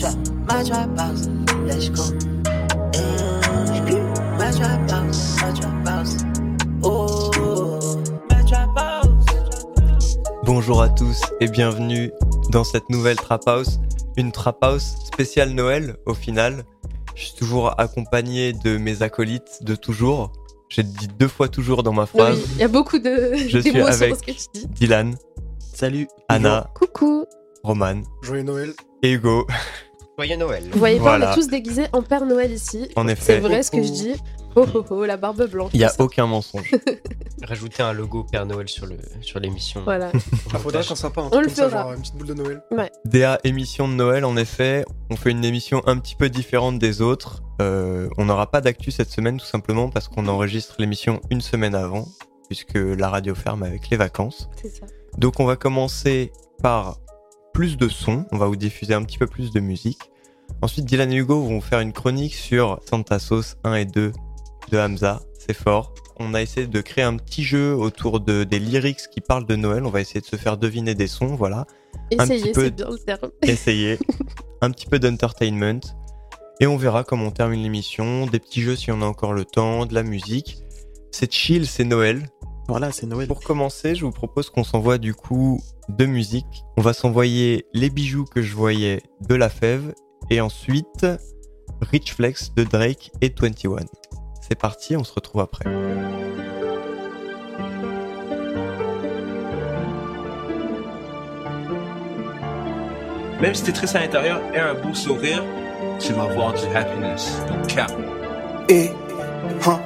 trap, my trap house. Let's go. My trap house, my trap house. Oh, my trap house. Bonjour à tous et bienvenue dans cette nouvelle Trap House, une Trap House spéciale Noël au final. Je suis toujours accompagné de mes acolytes de toujours. J'ai dit deux fois toujours dans ma phrase. Oui, il y a beaucoup de Je suis avec dans ce que tu dis. Dylan, Salut. Anna, Coucou. Roman Joyeux Noël. et Hugo. Joyeux Noël. Vous voyez pas, on est tous déguisés en Père Noël ici. En C'est effet, vrai ce que je dis. Oh oh oh, la barbe blanche. il n'y a aucun mensonge. Rajouter un logo Père Noël sur le sur l'émission. Voilà. Ah, faudrait qu'on soit pas un On truc le comme ça, fera. genre une petite boule de Noël. DA émission de Noël, en effet, on fait une émission un petit peu différente des autres. Euh, on n'aura pas d'actu cette semaine tout simplement parce qu'on enregistre l'émission une semaine avant, puisque la radio ferme avec les vacances. C'est ça. Donc on va commencer par plus de sons, on va vous diffuser un petit peu plus de musique. Ensuite Dylan et Hugo vont faire une chronique sur Santa Sauce 1 et 2 de Hamza, c'est fort. On a essayé de créer un petit jeu autour de, des lyrics qui parlent de Noël, on va essayer de se faire deviner des sons, voilà. C'est bien le terme. Essayer un petit peu d'entertainment. Et on verra comment on termine l'émission, des petits jeux si on a encore le temps, de la musique. C'est chill, c'est Noël, Voilà, c'est Noël. pour commencer, je vous propose qu'on s'envoie du coup deux musiques. On va s'envoyer Les bijoux que je voyais de La Fève et ensuite Rich Flex de Drake et 21. C'est parti, on se retrouve après. Même si t'es triste à l'intérieur, aie un beau sourire, tu vas voir du happiness. Donc, cap. Et, hein,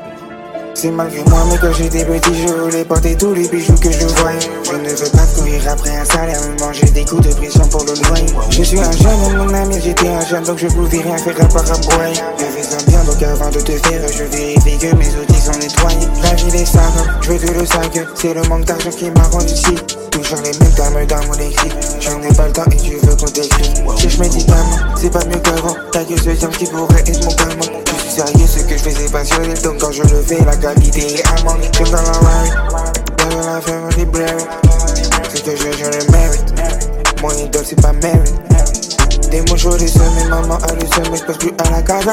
c'est malgré moi, mais quand j'étais petit, je voulais porter tous les bijoux que je voyais. Je ne veux pas courir après un salaire, manger des coups de pression pour le loyer. Je suis un jeune, mon ami, j'étais un jeune, donc je pouvais rien faire à part aboyer. Je fais ça bien, donc avant de te faire, je vérifie que mes outils sont nettoyés. La ville est sale, je veux te le sac, c'est le manque d'argent qui m'a rendu ici. Toujours les mêmes termes dans mon écrit. Je n'ai pas le temps et tu veux qu'on t'écrit. Cherche médicaments, c'est pas mieux qu'avant. T'as que ce terme qui pourrait être mon calmant. Je suis sérieux, ce que je fais c'est passionnel. Donc quand je le fais, la qualité est amende. J'aime dans la ride, dans la femme librairie. Ce que je, je le mérite. Mon idole, c'est pas mérite. Des mots chauds, des semaines, maman a le seum, mais je plus à la casa.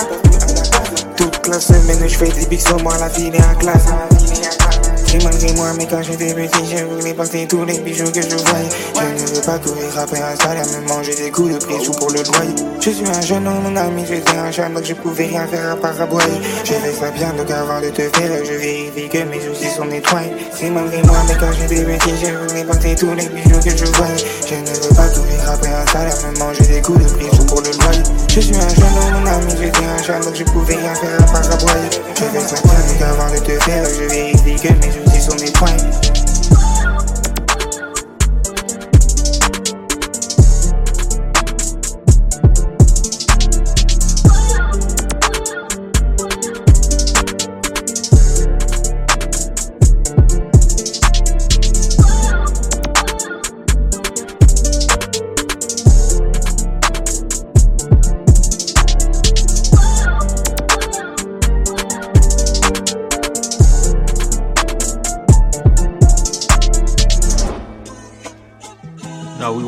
Toute la semaine, je fais des bigs sur moi, la fille est en classe. C'est malgré moi, mais quand j'étais petit, je voulais porter tous les bijoux que je voyais. Je ne veux pas courir après un salaire, me manger des coups de pression pour le loyer. Je suis un jeune homme, mon ami, j'étais un jeune, donc je pouvais rien faire à part aboyer. J'ai fait ça bien, donc avant de te faire, je vérifie que mes outils sont nettoyés. C'est malgré moi, mais quand j'étais petit, je voulais porter tous les bijoux que je voyais. Je ne veux pas courir après un salaire, me manger des coups de pression pour le loyer. Je suis un jeune homme, mon ami, j'étais un jeune, donc je pouvais rien faire à part aboyer. J'ai fait ça bien, donc avant de te faire, je vérifie que mes outils sont nettoyés. No,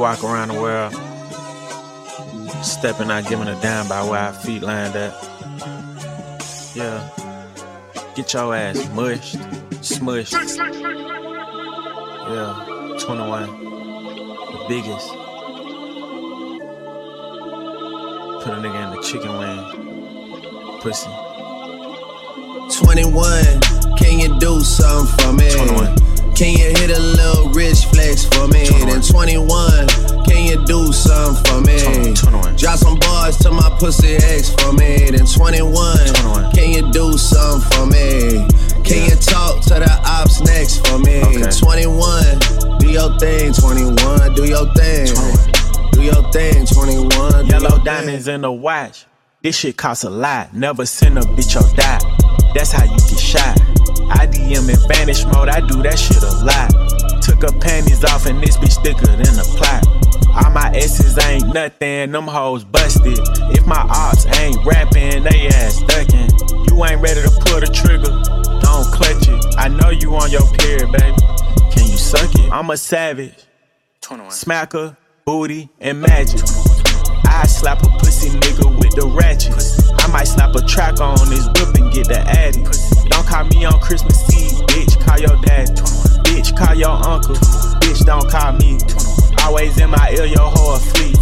walk around the world, stepping out, giving a damn by where our feet land at. Yeah. Get your ass mushed, smushed. Yeah. 21. The biggest. Put a nigga in the chicken wing. Pussy. 21, can you do something for me? 21. Can you hit a little rich flex for me? 21. Then 21, can you do something for me? 21, 21. Drop some bars to my pussy ex for me. Then 21, 21. can you do something for me? Can you talk to the ops next for me? Okay. 21, do your thing. 21, do your thing. Do your thing. 21, do Yellow diamonds in the watch. This shit costs a lot. Never send a bitch or die. That's how you get shot. DM in vanish mode. I do that shit a lot. Took her panties off and this bitch thicker than a plot. All my S's ain't nothing. Them hoes busted. If my ops ain't rapping, they ass ducking. You ain't ready to pull the trigger. Don't clutch it. I know you on your period, baby. Can you suck it? I'm a savage. Smacker, booty, and magic. I I slap a pussy nigga with the ratchet. I might slap a track on his whip and get the addy. Don't call me on Christmas Eve, bitch. Call your dad. Bitch, call your uncle. Bitch, don't call me. Always in my ear, your whole fleet.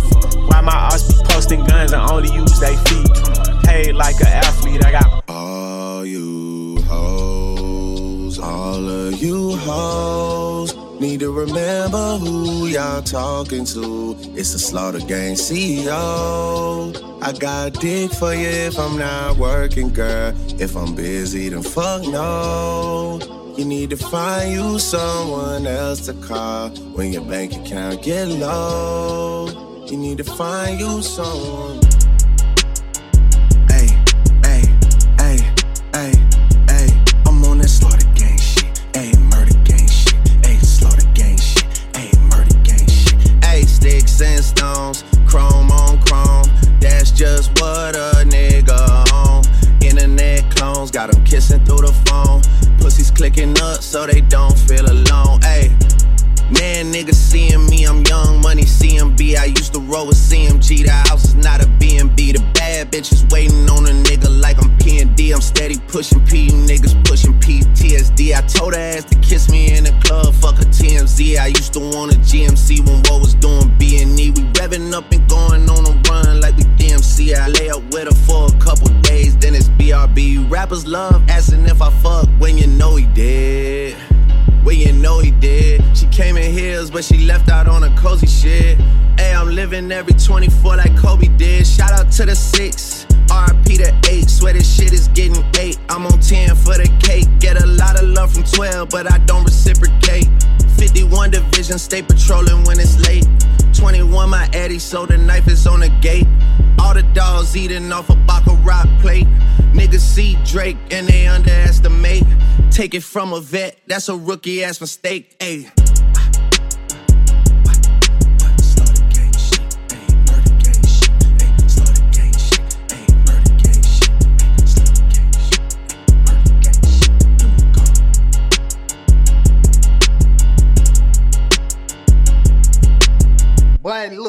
Why my ass be posting guns and only use they feet? Paid like an athlete, I got all you hoes, all of you hoes. Need to remember who y'all talking to. It's the Slaughter Gang CEO. I got dick for you if I'm not working, girl. If I'm busy, then fuck no. You need to find you someone else to call when your bank account get low. You need to find you someone. Clicking up so they don't feel alone. Hey. Man, niggas seeing me, I'm young money CMB. I used to roll with CMG. The house is not a BNB. The bad bitches waiting on a nigga like I'm PND. I'm steady pushing P, you niggas pushing PTSD. I told her ass to kiss me in the club, fuck a TMZ. I used to want a GMC when what was doing B&E. We revving up and then it's BRB. Rappers love asking if I fuck when you know he did. Well, you know he did. She came in heels, but she left out on a cozy shit. Hey, I'm living every 24 like Kobe did. Shout out to the six, RP to eight. Swear this shit is getting eight. I'm on 10 for the cake. Get a lot of love from 12, but I don't reciprocate. 51 division, stay patrolling when it's late. 21, my Eddie, so the knife is on the gate. All the dogs eating off a Baccarat plate. Niggas see Drake and they underestimate. Take it from a vet, that's a rookie ass mistake. Ayy.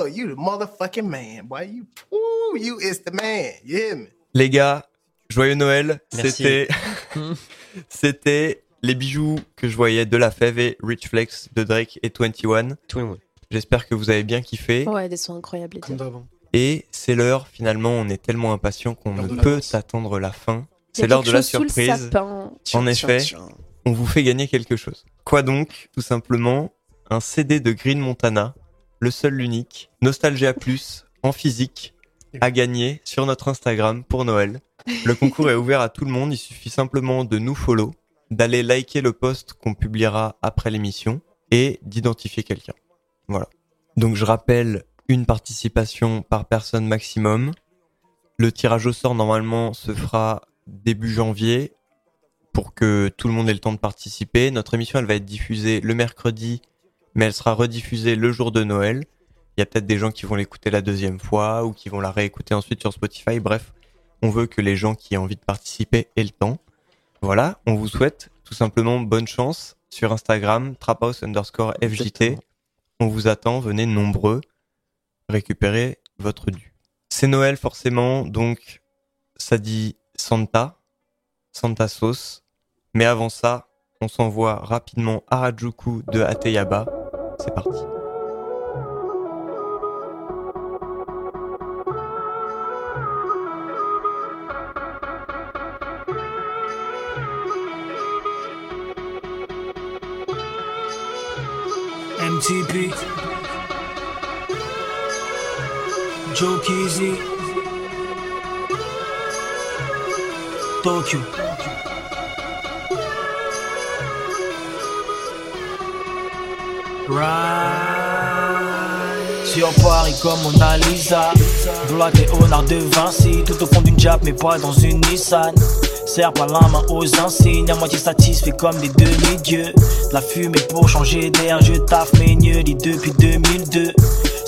Look, you the motherfucking man. Boy, you, ooh, you is the man. You hear me? Les gars, joyeux Noël. Merci. C'était, c'était les bijoux que je voyais de la fève et Rich Flex de Drake et 21. Twin J'espère que vous avez bien kiffé. Ouais, des sons incroyables. les Comme d'avant. Et c'est l'heure, finalement, on est tellement impatient qu'on ne peut attendre la fin. C'est l'heure de la chose sous le surprise. sapin. En effet, on vous fait gagner quelque chose. Quoi donc Tout simplement, un CD de Green Montana, le seul, l'unique, Nostalgia Plus, en physique, à gagner sur notre Instagram pour Noël. Le concours est ouvert à tout le monde, il suffit simplement de nous follow, d'aller liker le post qu'on publiera après l'émission et d'identifier quelqu'un. Voilà. Donc je rappelle une participation par personne maximum. Le tirage au sort normalement se fera début janvier pour que tout le monde ait le temps de participer. Notre émission, elle va être diffusée le mercredi, mais elle sera rediffusée le jour de Noël. Il y a peut-être des gens qui vont l'écouter la deuxième fois ou qui vont la réécouter ensuite sur Spotify. Bref, on veut que les gens qui aient envie de participer aient le temps. Voilà, on vous souhaite tout simplement bonne chance sur Instagram, traphouse underscore FJT. On vous attend, venez nombreux récupérer votre dû. C'est Noël forcément, donc ça dit Santa, Santa Sauce. Mais avant ça, on s'envoie rapidement Harajuku de Ateyaba. C'est parti. MTP, Joe Tokyo. Sur Paris comme Mona Lisa. Black et honneur de Vinci Tout au fond d'une Jap mais pas dans une Nissan. Serre pas la main aux insignes. À moitié satisfait comme des demi-dieux. De La fumée pour changer d'air Je taffe mes mieux depuis 2002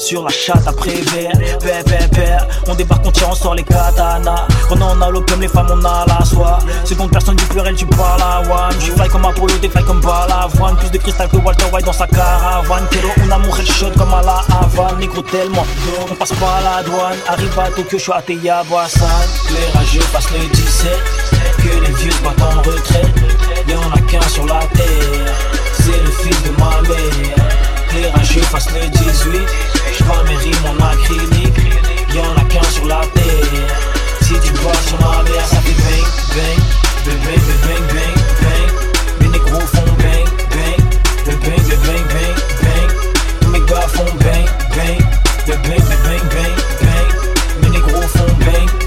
sur la chatte après verre. Père, père, père, on débarque, on tire, on sort les katanas. On a l'opium, les femmes, on a la soie. Seconde personne du pluriel, tu parles à one. Je suis fly comme Apollo, t'es fly comme Balavoine. Plus de cristal que Walter White dans sa caravane. Pero on a mon headshot comme à la Havane. Négro tellement, on passe pas à la douane. Arrive à Tokyo, je suis à Teyabasan. Les rageux passent le 17. Que les vieux se battent en retraite. Y'en a qu'un sur la terre. C'est le fils de ma mère. Rageux passent le 18. J'vends mes rimes en acrylique. Y'en a qu'un sur la terre. Si tu passes sur ma mère, ça fait bang, bang. Bang, bang, bang, bang, bang. Mes négros font bang, bang. Bang, bang, bang, bang, bang. Mes gars font bang, bang. Bang, bang, bang, bang, bang. Mes négros font bang, bang. Bang,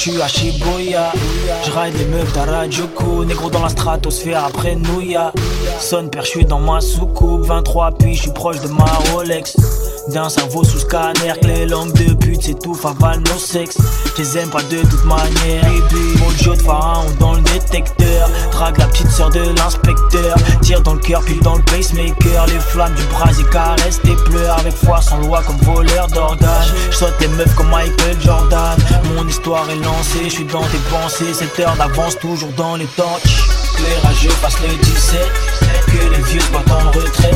suis à Shibuya. Je ride les meufs d'Arajuku. Négro dans la stratosphère après Nouya. Son père, je suis dans ma soucoupe. 23 puis je suis proche de ma Rolex. D'un cerveau sous scanner, les langues de pute s'étouffent, avalent nos sexes. Je les aime pas de toute manière. Mon jeu de pharaon dans le détecteur. Drague la petite sœur de l'inspecteur. Tire dans le cœur, puis dans le pacemaker. Les flammes du brasier caressent tes pleurs. Avec foi, sans loi, comme voleur d'organes. Je saute les meufs comme Michael Jordan. Mon histoire est je suis dans tes pensées. Cette heure d'avance, toujours dans les temps. Les rageux passent le 17. Que les vieux battent en retraite.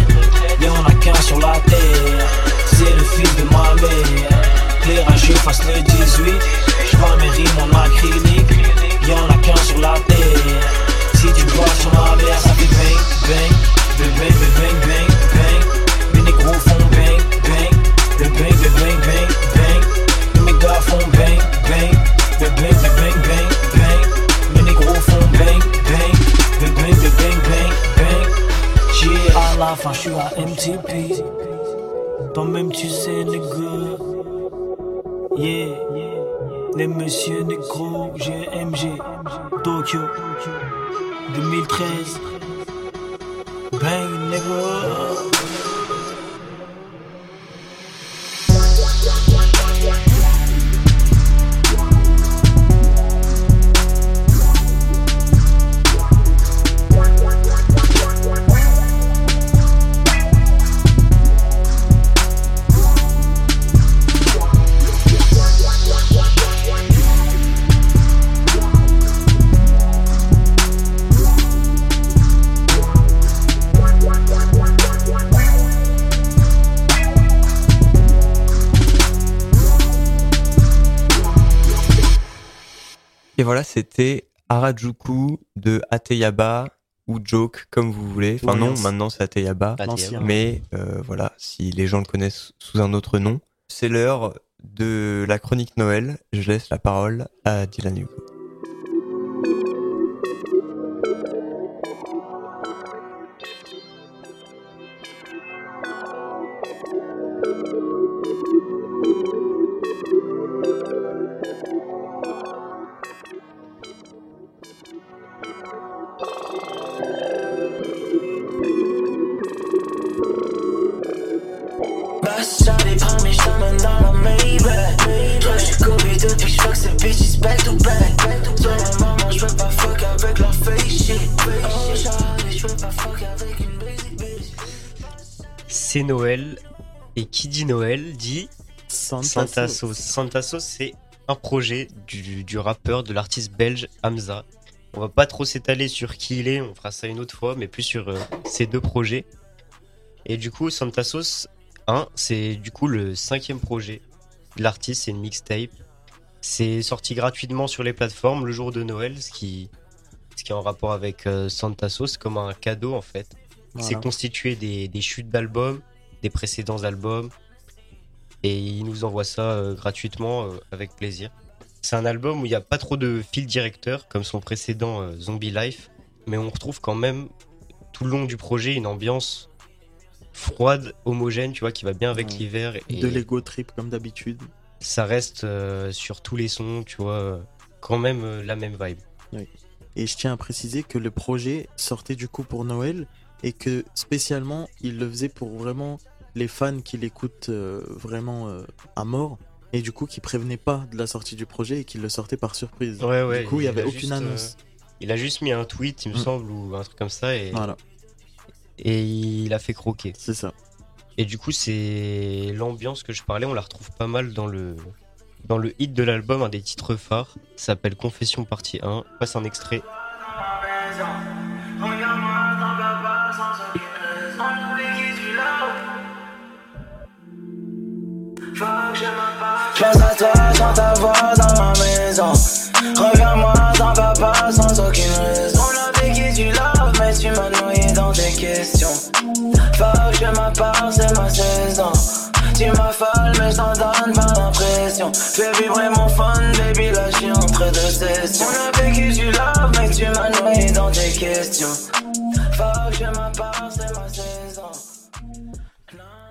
Y'en a qu'un sur la terre. C'est le fils de ma mère. Les rageux passent le 18. J'vends mes rimes acrylique. Y'en a qu'un sur la terre. Si tu passes sur ma mère, ça fait bang, bang. Bang, bang, bang, bang, bang. Mes négros font bang, bang. Bang, bang, bang, bang, bang. Mes gars font bang, bang. Bang, bang, bang, bang, bang. Mes négros font bang, bang. Bang, bang, bang, bang, bang. Yeah, à la fin, je suis à MTP. Toi-même, tu sais, nigga. Yeah, les messieurs négro, GMG, Tokyo, 2013. Bang, nigga. Voilà, c'était Harajuku de Ateyaba ou Joke, comme vous voulez. Enfin Oui, non, maintenant c'est Ateyaba. Mais euh, voilà, si les gens le connaissent sous un autre nom. C'est l'heure de la chronique Noël. Je laisse la parole à Dylan Hugo. C'est Noël. Et qui dit Noël dit Santa. Sauce. Santa Sauce, c'est un projet du, du rappeur, de l'artiste belge Hamza. On va pas trop s'étaler sur qui il est, on fera ça une autre fois, mais plus sur euh, ces deux projets. Et du coup, Santa Sauce 1, c'est du coup le cinquième projet de l'artiste, c'est une mixtape. C'est sorti gratuitement sur les plateformes le jour de Noël, ce qui, ce qui est en rapport avec euh, Santa Sauce, comme un cadeau en fait. Voilà. C'est constitué des, des chutes d'albums, des précédents albums, et il nous envoie ça euh, gratuitement euh, avec plaisir. C'est un album où il n'y a pas trop de fil directeur comme son précédent euh, Zombie Life, mais on retrouve quand même tout le long du projet une ambiance froide, homogène, tu vois, qui va bien avec Ouais. l'hiver. Et De l'ego trip comme d'habitude. ça reste sur tous les sons, tu vois, quand même la même vibe. Oui. Et je tiens à préciser que le projet sortait du coup pour Noël et que spécialement il le faisait pour vraiment les fans qui l'écoutent euh, vraiment euh, à mort et du coup qui prévenaient pas de la sortie du projet et qui le sortaient par surprise. Ouais, ouais. du coup il y a avait juste, aucune euh, annonce. il a juste mis un tweet, il me Mm. semble, ou un truc comme ça, et Voilà. et il a fait croquer. C'est ça. Et du coup, c'est l'ambiance que je parlais, on la retrouve pas mal dans le, dans le hit de l'album, un des titres phares, ça s'appelle Confession partie 1. Je passe un extrait. Je pense à toi sans ta voix dans ma maison. Regarde-moi sans papa sans aucune raison. On a vécu du love, mais tu m'as noyé dans tes questions. Fuck, je m'appart, c'est ma saison. Tu m'as folle, mais je t'en donne pas l'impression. Fais vibrer mon fun, baby, là je suis entre deux sessions. On a vécu du love, mais tu m'as noyé dans tes questions. Fuck, je m'appart, c'est ma saison.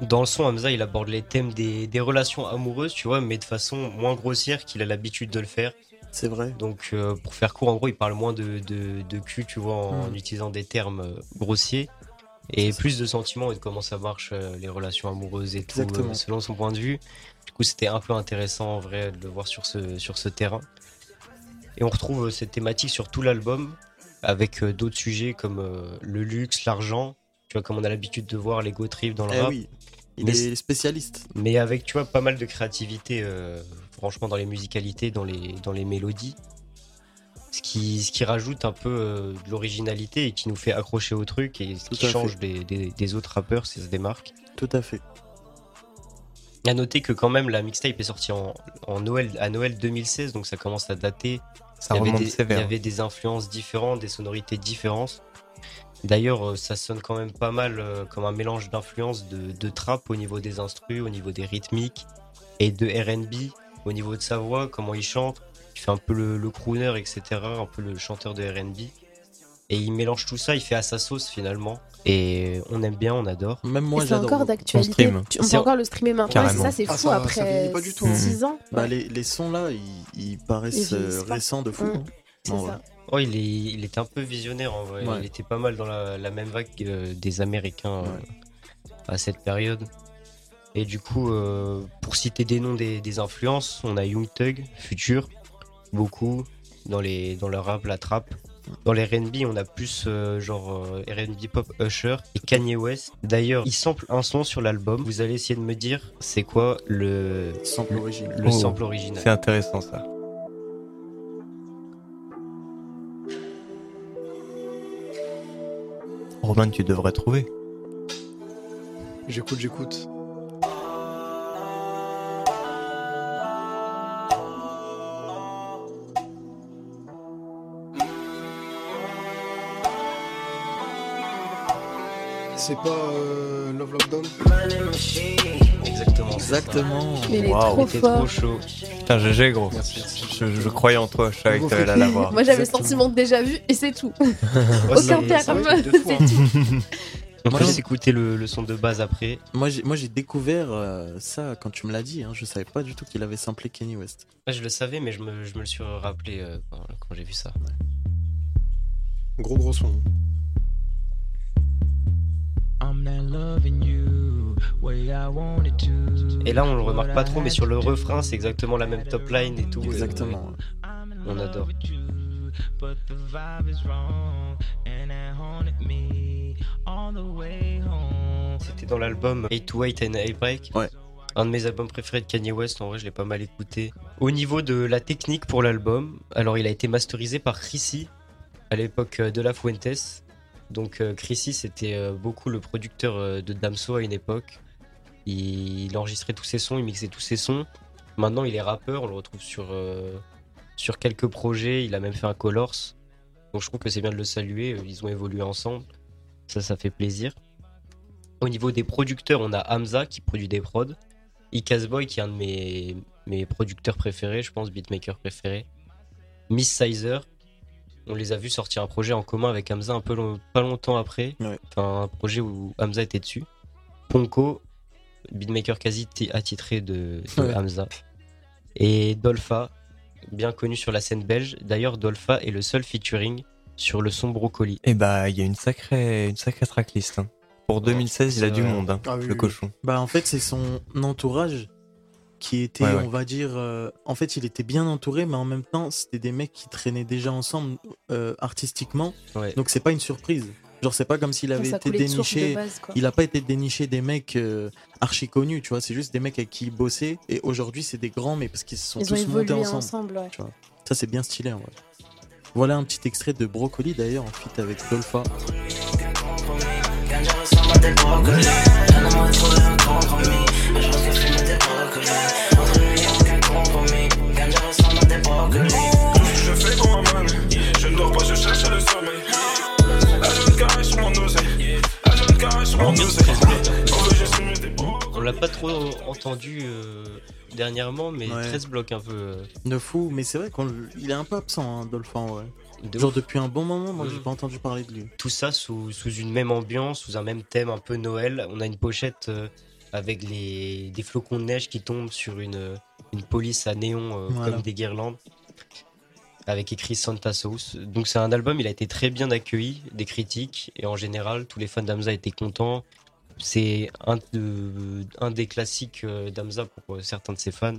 Dans le son, Hamza, il aborde les thèmes des, des relations amoureuses, tu vois, mais de façon moins grossière qu'il a l'habitude de le faire. C'est vrai. Donc, euh, pour faire court, en gros, il parle moins de, de, de cul, tu vois, en Mm. utilisant des termes euh, grossiers. Et plus de sentiments et de comment ça marche, euh, les relations amoureuses et tout, euh, selon son point de vue. Du coup, c'était un peu intéressant, en vrai, de le voir sur ce, sur ce terrain. Et on retrouve cette thématique sur tout l'album, avec euh, d'autres sujets comme euh, le luxe, l'argent, tu vois, comme on a l'habitude de voir l'ego trip dans le Eh rap. oui, il Mais est spécialiste. mais avec, tu vois, pas mal de créativité, euh, franchement, dans les musicalités, dans les, dans les mélodies. Ce qui, ce qui rajoute un peu euh, de l'originalité et qui nous fait accrocher au truc et ce Tout qui change des, des- des autres rappeurs, si ça se démarque. Tout à fait. À noter que quand même la mixtape est sortie en, en Noël, à Noël 2016, donc ça commence à dater. Ça il y avait remonte des, sévère. Il y avait des influences différentes, des sonorités différentes. D'ailleurs, euh, ça sonne quand même pas mal euh, comme un mélange d'influences de, de trap au niveau des instrus, au niveau des rythmiques et de RB au niveau de sa voix, comment il chante. Il fait un peu le, le crooner, etc. Un peu le chanteur de RB. Et il mélange tout ça, il fait à sa sauce finalement. Et on aime bien, on adore. Même Et c'est encore d'actualité. Tu- On peut encore le streamer maintenant. Ça, c'est Ah, fou ça- ça après vieillit pas du tout, hein. 6 ans. Bah, Ouais. les, les sons là, ils, ils paraissent Ils euh, pas. récents de fou. Mm. hein. C'est ça. Oh, il, est, il était un peu visionnaire en vrai. Ouais. Il était pas mal dans la, la même vague euh, des Américains euh, à cette période. Et du coup, euh, pour citer des noms des, des influences, on a Young Thug, Future, beaucoup dans, les, dans le rap, la trap. Dans les RB, on a plus euh, genre euh, RB pop Usher et Kanye West. D'ailleurs, il sample un son sur l'album. Vous allez essayer de me dire c'est quoi le sample. Le Oh, sample original. C'est intéressant ça. Romain, tu devrais trouver. J'écoute, j'écoute. C'est pas euh, Love Lockdown Exactement. Exactement. Mais il est Waouh. trop fort. trop chaud. Putain, GG gros. Je, je croyais en toi, je savais que t'allais l'avoir. Moi j'avais le sentiment de déjà vu et c'est tout. Aucun terme. c'est hein. Tout. On Moi, j'ai- juste écouter le, le son de base après. Moi j'ai, découvert euh, ça quand tu me l'as dit. Hein. Je savais pas du tout qu'il avait samplé Kenny West. Ouais, je le savais, mais je me, je me le suis rappelé euh, quand, quand j'ai vu ça. Gros gros son. Et là, on le remarque pas trop, mais sur le refrain, c'est exactement la même top line et tout. et, Exactement. on adore. C'était dans l'album 8 to 8 and 8 Break. Ouais. Un de mes albums préférés de Kanye West, en vrai, je l'ai pas mal écouté. Au niveau de la technique pour l'album, alors il a été masterisé par Chrissy à l'époque euh, de La Fuentes. Donc euh, Chrissy, c'était euh, beaucoup le producteur euh, de Damso à une époque. Il, enregistrait tous ses sons, il mixait tous ses sons. Maintenant, il est rappeur, on le retrouve sur, euh, sur quelques projets. Il a même fait un Colors. Donc je trouve que c'est bien de le saluer. Ils ont évolué ensemble. Ça, ça fait plaisir. Au niveau des producteurs, on a Hamza qui produit des prods. Icaz Boy qui est un de mes, mes producteurs préférés, je pense, beatmaker préféré. Miss Sizer. On les a vus sortir un projet en commun avec Hamza un peu long- pas longtemps après. Ouais. Enfin, un projet où Hamza était dessus. Ponko, beatmaker quasi ti- attitré de, de Ouais. Hamza. Et Dolpha, bien connu sur la scène belge. D'ailleurs, Dolpha est le seul featuring sur le son Brocoli. Et bah, il y a une sacrée, une sacrée tracklist. hein. Pour 2016, il a du monde, hein, Ah oui, le oui. cochon. Bah en fait c'est son entourage qui était, Ouais, ouais. on va dire, euh, en fait il était bien entouré, mais en même temps c'était des mecs qui traînaient déjà ensemble euh, artistiquement. Ouais. Donc c'est pas une surprise. Genre, c'est pas comme s'il avait été déniché. base, il a pas été déniché des mecs euh, archi connus, tu vois. C'est juste des mecs avec qui il bossait. Et aujourd'hui, c'est des grands, mais parce qu'ils se sont Ils tous montés ensemble. ensemble, ouais. tu vois. Ça, c'est bien stylé en vrai. Voilà un petit extrait de Brocoli d'ailleurs, en feat avec Dolpha. Ganja ressemble à des brocolis. Donne-moi trouver un compromis. Mais je pense que fumer des brocolis. Entre nous, y'a aucun compromis. Ganja ressemble à des brocolis. Je fais pour moi-même, je ne dors pas, je cherche le sommeil. La jeune carré sur mon oseille, la jeune carré sur mon oseille. On l'a pas trop entendu euh, dernièrement, mais Ouais. 13 blocs un peu. euh, De fou, mais c'est vrai qu'il est un peu absent, hein, Dolpha en vrai. De Genre ouf. depuis un bon moment, moi j'ai Mm. pas entendu parler de lui. Tout ça sous, sous une même ambiance, sous un même thème un peu Noël. On a une pochette euh, avec les, des flocons de neige qui tombent sur une, une police à néon euh, Voilà. comme des guirlandes. Avec écrit Santa Sauce. Donc c'est un album, il a été très bien accueilli des critiques. Et en général, tous les fans d'Amza étaient contents. C'est un, de- un des classiques euh, d'Amza pour euh, certains de ses fans.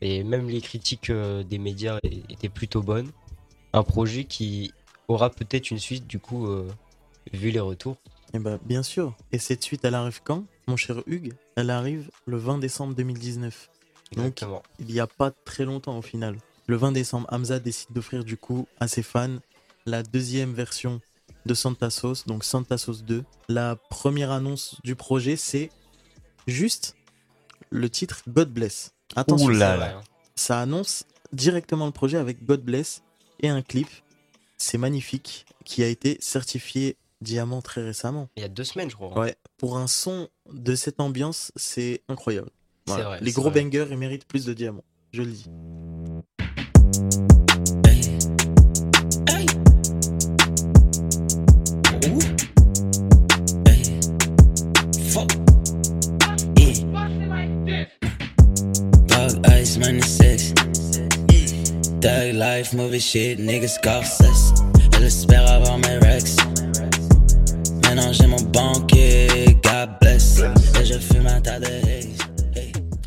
Et même les critiques euh, des médias étaient plutôt bonnes. Un projet qui aura peut-être une suite, du coup, euh, vu les retours. Et bah bien sûr. Et cette suite, elle arrive quand, mon cher Hugues? Elle arrive le 20 décembre 2019. Donc Exactement. il y a pas très longtemps au final. Le 20 décembre, Hamza décide d'offrir du coup à ses fans la deuxième version de Santa Sauce, donc Santa Sauce 2. La première annonce du projet, c'est juste le titre God Bless. Attention, Ouh là C'est là. vrai, hein. ça annonce directement le projet avec God Bless et un clip. C'est magnifique, qui a été certifié diamant très récemment. Il y a deux semaines, je crois. Ouais, pour un son de cette ambiance, c'est incroyable. C'est Voilà. vrai, Les gros vrai. bangers, ils méritent plus de diamants, je le dis. Fuck. Yeah. Thug life, movie shit, niggas scoffs. Elle espère avoir mes rex. Maintenant j'ai mon banquier, God bless. Et je fume un tas de haze.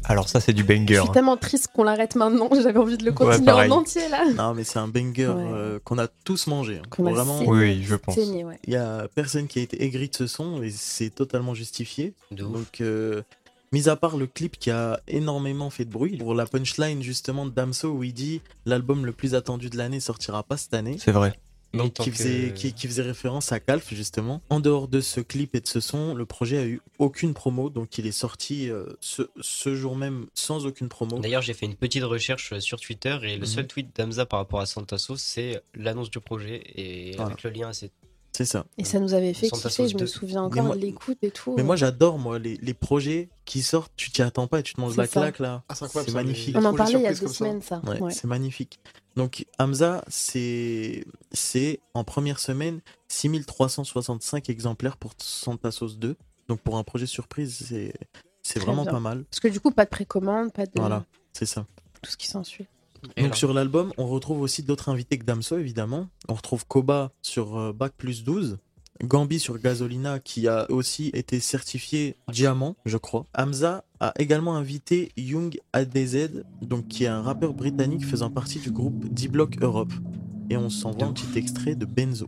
Alors ça c'est du banger. Je suis hein. tellement triste qu'on l'arrête maintenant. J'avais envie de le continuer en entier là. Non, mais c'est un banger Ouais. euh, qu'on a tous mangé. hein. A Vraiment, saigné. Oui, je pense. Saigné, ouais. il y a personne qui a été aigri de ce son et c'est totalement justifié. Donc, euh, mis à part le clip qui a énormément fait de bruit, pour la punchline justement de Damso où il dit l'album le plus attendu de l'année sortira pas cette année. C'est vrai. Donc, qui, que- faisait, qui, qui faisait référence à Calf, justement. En dehors de ce clip et de ce son, le projet a eu aucune promo, donc il est sorti euh, ce, ce jour même sans aucune promo. D'ailleurs, j'ai fait une petite recherche euh, sur Twitter et le Mhm. seul tweet d'Amza par rapport à Santa Sauce, c'est l'annonce du projet et Voilà. avec le lien, c'est C'est ça. Et ça nous avait fait kiffer, je me 2. souviens encore moi- de l'écoute et tout. Mais moi, j'adore, moi, les, les projets qui sortent, tu t'y attends pas et tu te manges la ça. claque, là. Ah, c'est magnifique. On en parlait il y a deux ça. semaines, ça. Ouais, Ouais. c'est magnifique. Donc Hamza, c'est c'est en première semaine 6365 exemplaires pour Santa Sauce 2. Donc pour un projet surprise, c'est c'est vraiment bien. pas mal. Parce que du coup, pas de précommande, pas de Voilà, c'est ça. tout ce qui s'ensuit. Et Donc là. sur l'album, on retrouve aussi d'autres invités que Damso évidemment. On retrouve Koba sur euh, Bac plus 12. Gambi sur Gasolina qui a aussi été certifié diamant, je crois. Hamza a également invité Young ADZ, donc qui est un rappeur britannique faisant partie du groupe D-Block Europe. Et on s'envoie un petit extrait de Benzo.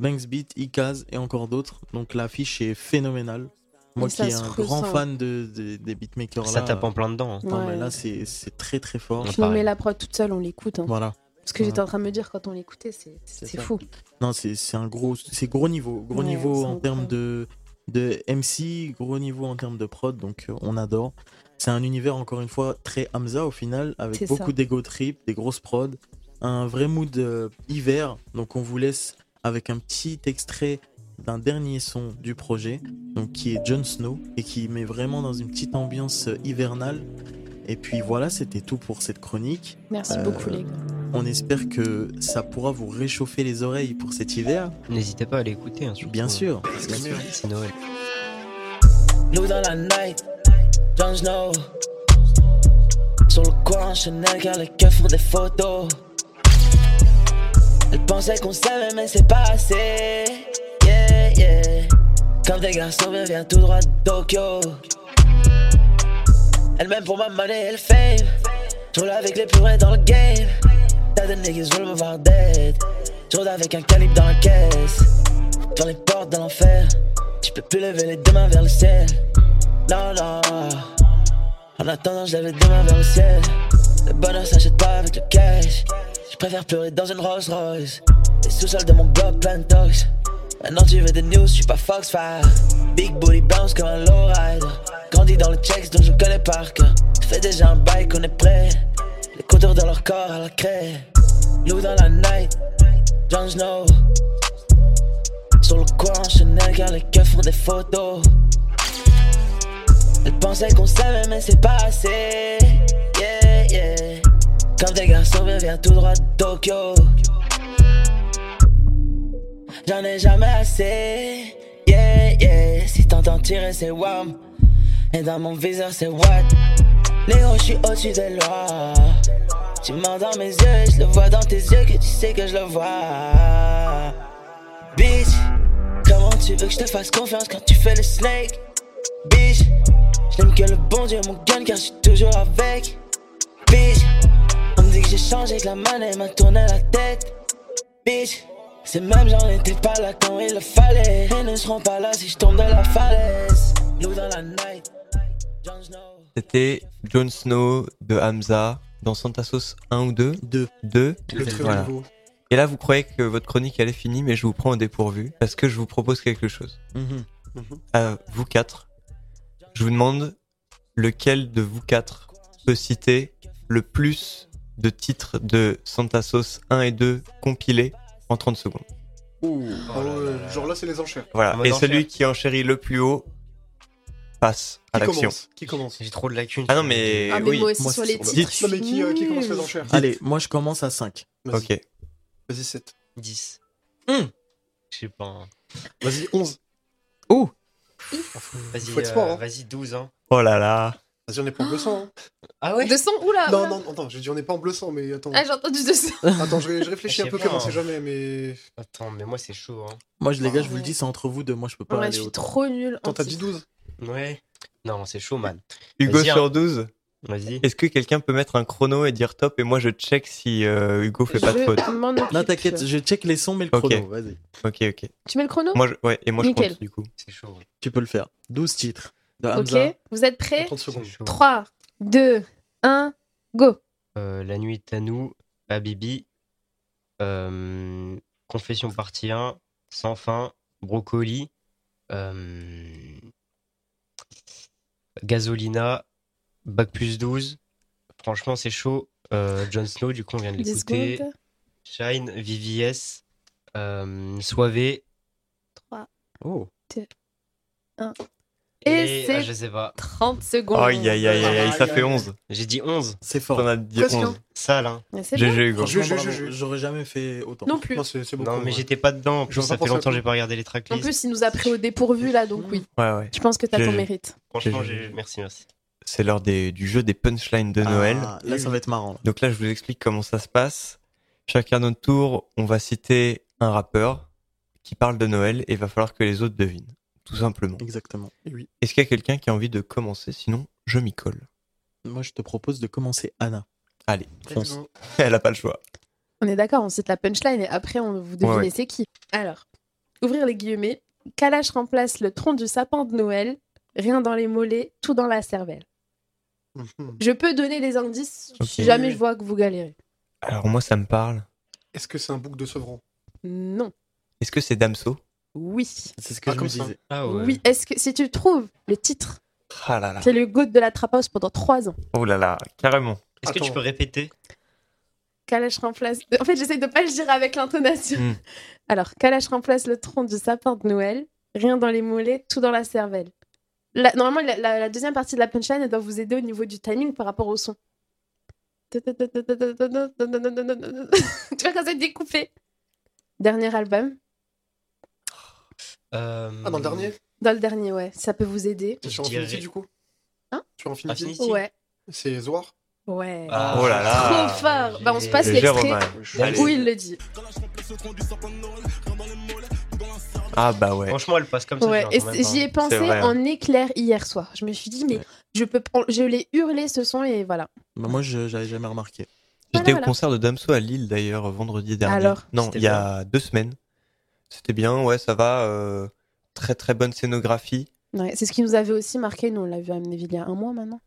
Banks Beat, Ikaz et encore d'autres. Donc l'affiche est phénoménale. Moi qui est un ressent. grand fan de, de- des beatmakers ça là. tape en plein dedans. hein. non, mais là c'est c'est très très fort. Je nous mets la prod toute seule, on l'écoute. hein. Voilà. Ce que j'étais en train de me dire quand on l'écoutait, c'est fou. Non, c'est c'est un gros, c'est gros niveau, gros Ouais, niveau en termes de, de MC, gros niveau en termes de prod, donc euh, on adore. C'est un univers encore une fois très Hamza au final, avec beaucoup d'ego trip, des grosses prods, un vrai mood euh, hiver. Donc on vous laisse avec un petit extrait d'un dernier son du projet, donc qui est Jon Snow et qui met vraiment dans une petite ambiance euh, hivernale. Et puis voilà, c'était tout pour cette chronique. Merci Euh, beaucoup, les gars. On espère que ça pourra vous réchauffer les oreilles pour cet hiver. N'hésitez pas à l'écouter. Hein. Bien sûr. Bien sûr, c'est Noël. Nous dans la night, Jon Snow. Sur le coin en Chanel car les font des photos. Elle pensait qu'on s'aimait mais c'est pas assez. Yeah, yeah. Comme des garçons, viens, viens tout droit de Tokyo. Elle m'aime pour ma money et le fame. Je roule avec les plus vrais dans le game. T'as des niggas veulent me voir dead. Je roule avec un calibre dans la caisse. Dans les portes de l'enfer. Je peux plus lever les deux mains vers le ciel. Non, non. En attendant, je lève les deux mains vers le ciel. Le bonheur s'achète pas avec le cash. Je préfère pleurer dans une Rolls Royce. Les sous-sols de mon bloc plein. Maintenant tu veux des news, je suis pas Foxfire. Big booty bounce comme un lowrider. Grandi dans le checks donc je connais par cœur. Ça fait déjà un bail qu'on est prêt. Les contours de leur corps à la craie. Loup dans la night, Jon Snow. Sur le coin Chanel car les keufs font des photos. Elle pensait qu'on s'aimait mais c'est pas assez. Yeah, yeah. Comme des garçons, viens, viens tout droit de Tokyo. J'en ai jamais assez. Yeah, yeah. Si t'entends tirer, c'est wham. Et dans mon viseur, c'est what? Léo, je suis au-dessus des lois. Tu mens dans mes yeux, je le vois dans tes yeux que tu sais que je le vois. Bitch, comment tu veux que je te fasse confiance quand tu fais le snake? Bitch, je n'aime que le bon Dieu, mon gun, car je suis toujours avec. Bitch, dit que j'ai changé, que la monnaie m'a tourné la tête. Bitch, c'est même j'en étais pas là quand il le fallait. Ils ne seront pas là si je tombe de la falaise. Loup dans la night, Jon Snow. C'était Jon Snow de Hamza dans Santa Sauce 1 ou 2 2. 2. Le Voilà. Et là, vous croyez que votre chronique elle est finie, mais je vous prends au dépourvu parce que je vous propose quelque chose. Mhm. À vous quatre, je vous demande lequel de vous quatre peut citer le plus de titres de Santa Sauce 1 et 2 compilés en 30 secondes. Ouh, ouais, genre là, c'est les enchères. Voilà. Et celui qui enchérit le plus haut passe à l'action. Qui commence J'ai trop de lacunes. Ah non, mais, Ah, mais oui. moi aussi, sur les titres, Non, mais qui, euh, qui commence les enchères Allez, moi je commence à 5. Ok. Vas-y, 7. 10. Hum. Je sais pas. hein. Vas-y, 11. Oh Vas-y, Faut être fort, euh, hein. vas-y, 12. Hein. Oh là là. Vas-y, on est pas en bleu sang. Hein. Ah ouais? 200 Oula Non, oula. non, attends, j'ai dit on est pas en bleu sang, mais attends. Ah, j'ai entendu 200. Attends, je, vais- je réfléchis Je un peu même, on sait jamais, mais. Attends, mais moi c'est chaud. Hein. Moi, je, les gars, je vous le dis, c'est entre vous deux. Moi, je peux pas Ouais, je suis trop nul. Attends, t'as dit 12 Ouais. Non, c'est chaud, man. Hugo hein. sur 12. Vas-y. Est-ce que quelqu'un peut mettre un chrono et dire top et moi je check si euh, Hugo fait pas de faute. Non, t'inquiète, je check les sons, mais le chrono, vas-y. Ok, ok. Tu mets le chrono? Moi, je, ouais, et moi je Nickel. compte du coup. C'est chaud. ouais. Tu peux le faire. 12 titres. De Hamza. Ok, vous êtes prêts 30 secondes. C'est chaud. 3, 2, 1, go Euh, la nuit est à nous, Habibi, euh, Confession partie 1, Sans fin, Brocoli, euh, Gasolina, Bac plus 12. Franchement, c'est chaud. Euh, Jon Snow, du coup, on vient de 10 l'écouter. Shine, VVS, euh, Soivé. 3, Oh. 2, 1. Et, Et, c'est ah, je sais pas. 30 secondes. Aïe aïe aïe aïe, aïe, ça Aïe, fait aïe, 11. J'ai dit 11. C'est fort. On a dit Presque, 11. hein. Sale, hein. GG je- J'aurais jamais fait autant. Non plus. Non, beaucoup. Mais ouais. j'étais pas dedans. En plus, ça pas fait longtemps que j'ai pas regardé les En tracklists. plus, il nous a pris au dépourvu là, donc oui. Ouais, ouais. Je pense que t'as ton mérite. Franchement, merci, merci. C'est l'heure du jeu des punchlines de Ah, Noël. Là, ça va être marrant. Donc là, je vous explique comment ça se passe. Chacun notre tour, on va citer un rappeur qui parle de Noël et il va falloir que les autres devinent. Tout simplement. Exactement. Et oui. Est-ce qu'il y a quelqu'un qui a envie de commencer? Sinon, je m'y colle. Moi, je te propose de commencer Anna. Allez, fonce. Elle a pas le choix. On est d'accord, on cite la punchline et après on vous devinez Ouais, ouais. c'est qui. Alors, ouvrir les guillemets. Kalash remplace le tronc du sapin de Noël. Rien dans les mollets, tout dans la cervelle. Mhm. Je peux donner les indices si jamais je vois que vous galérez. Alors moi, ça me parle. Est-ce que c'est un bouc de Sevran? Non. Est-ce que c'est Damso? Oui. C'est ce que Ah, je me disais. Ah ouais. Oui. Est-ce que si tu trouves le titre, Ah là là. c'est le goût de la trap house pendant trois ans. Oh là là, carrément. Est-ce que tu peux répéter? Kalash remplace. En fait, j'essaie de pas le dire avec l'intonation. Hmm. Alors, Kalash remplace le tronc du sapin de Noël. Rien dans les mollets, tout dans la cervelle. La- normalement, la, la- la deuxième partie de la punchline, elle doit vous aider au niveau du timing par rapport au son. tu vois, quand c'est découpé? Dernier album. Euh, Ah, dans le dernier Dans le dernier, ouais. Ça peut vous aider. C'est sur Infinity, du coup Hein Sur Infinity Infinity Ouais. C'est Zoar Ouais. Ah. Oh là là. Trop fort. Bah, on se passe Le l'extrait où il le dit. Ah bah ouais. Franchement, elle passe comme ça. Ouais, j'y ai pensé vrai, hein. en éclair hier soir. Je me suis dit, mais je peux, prendre- je l'ai hurlé ce son et voilà. Bah, moi, je j'avais jamais remarqué. J'étais voilà. au concert de Damso à Lille d'ailleurs vendredi dernier. Alors Non, il y a deux semaines. C'était bien, ouais, ça va. euh, très très bonne scénographie. Ouais, c'est ce qui nous avait aussi marqué. Nous, on l'a vu à Amnéville il y a un mois maintenant.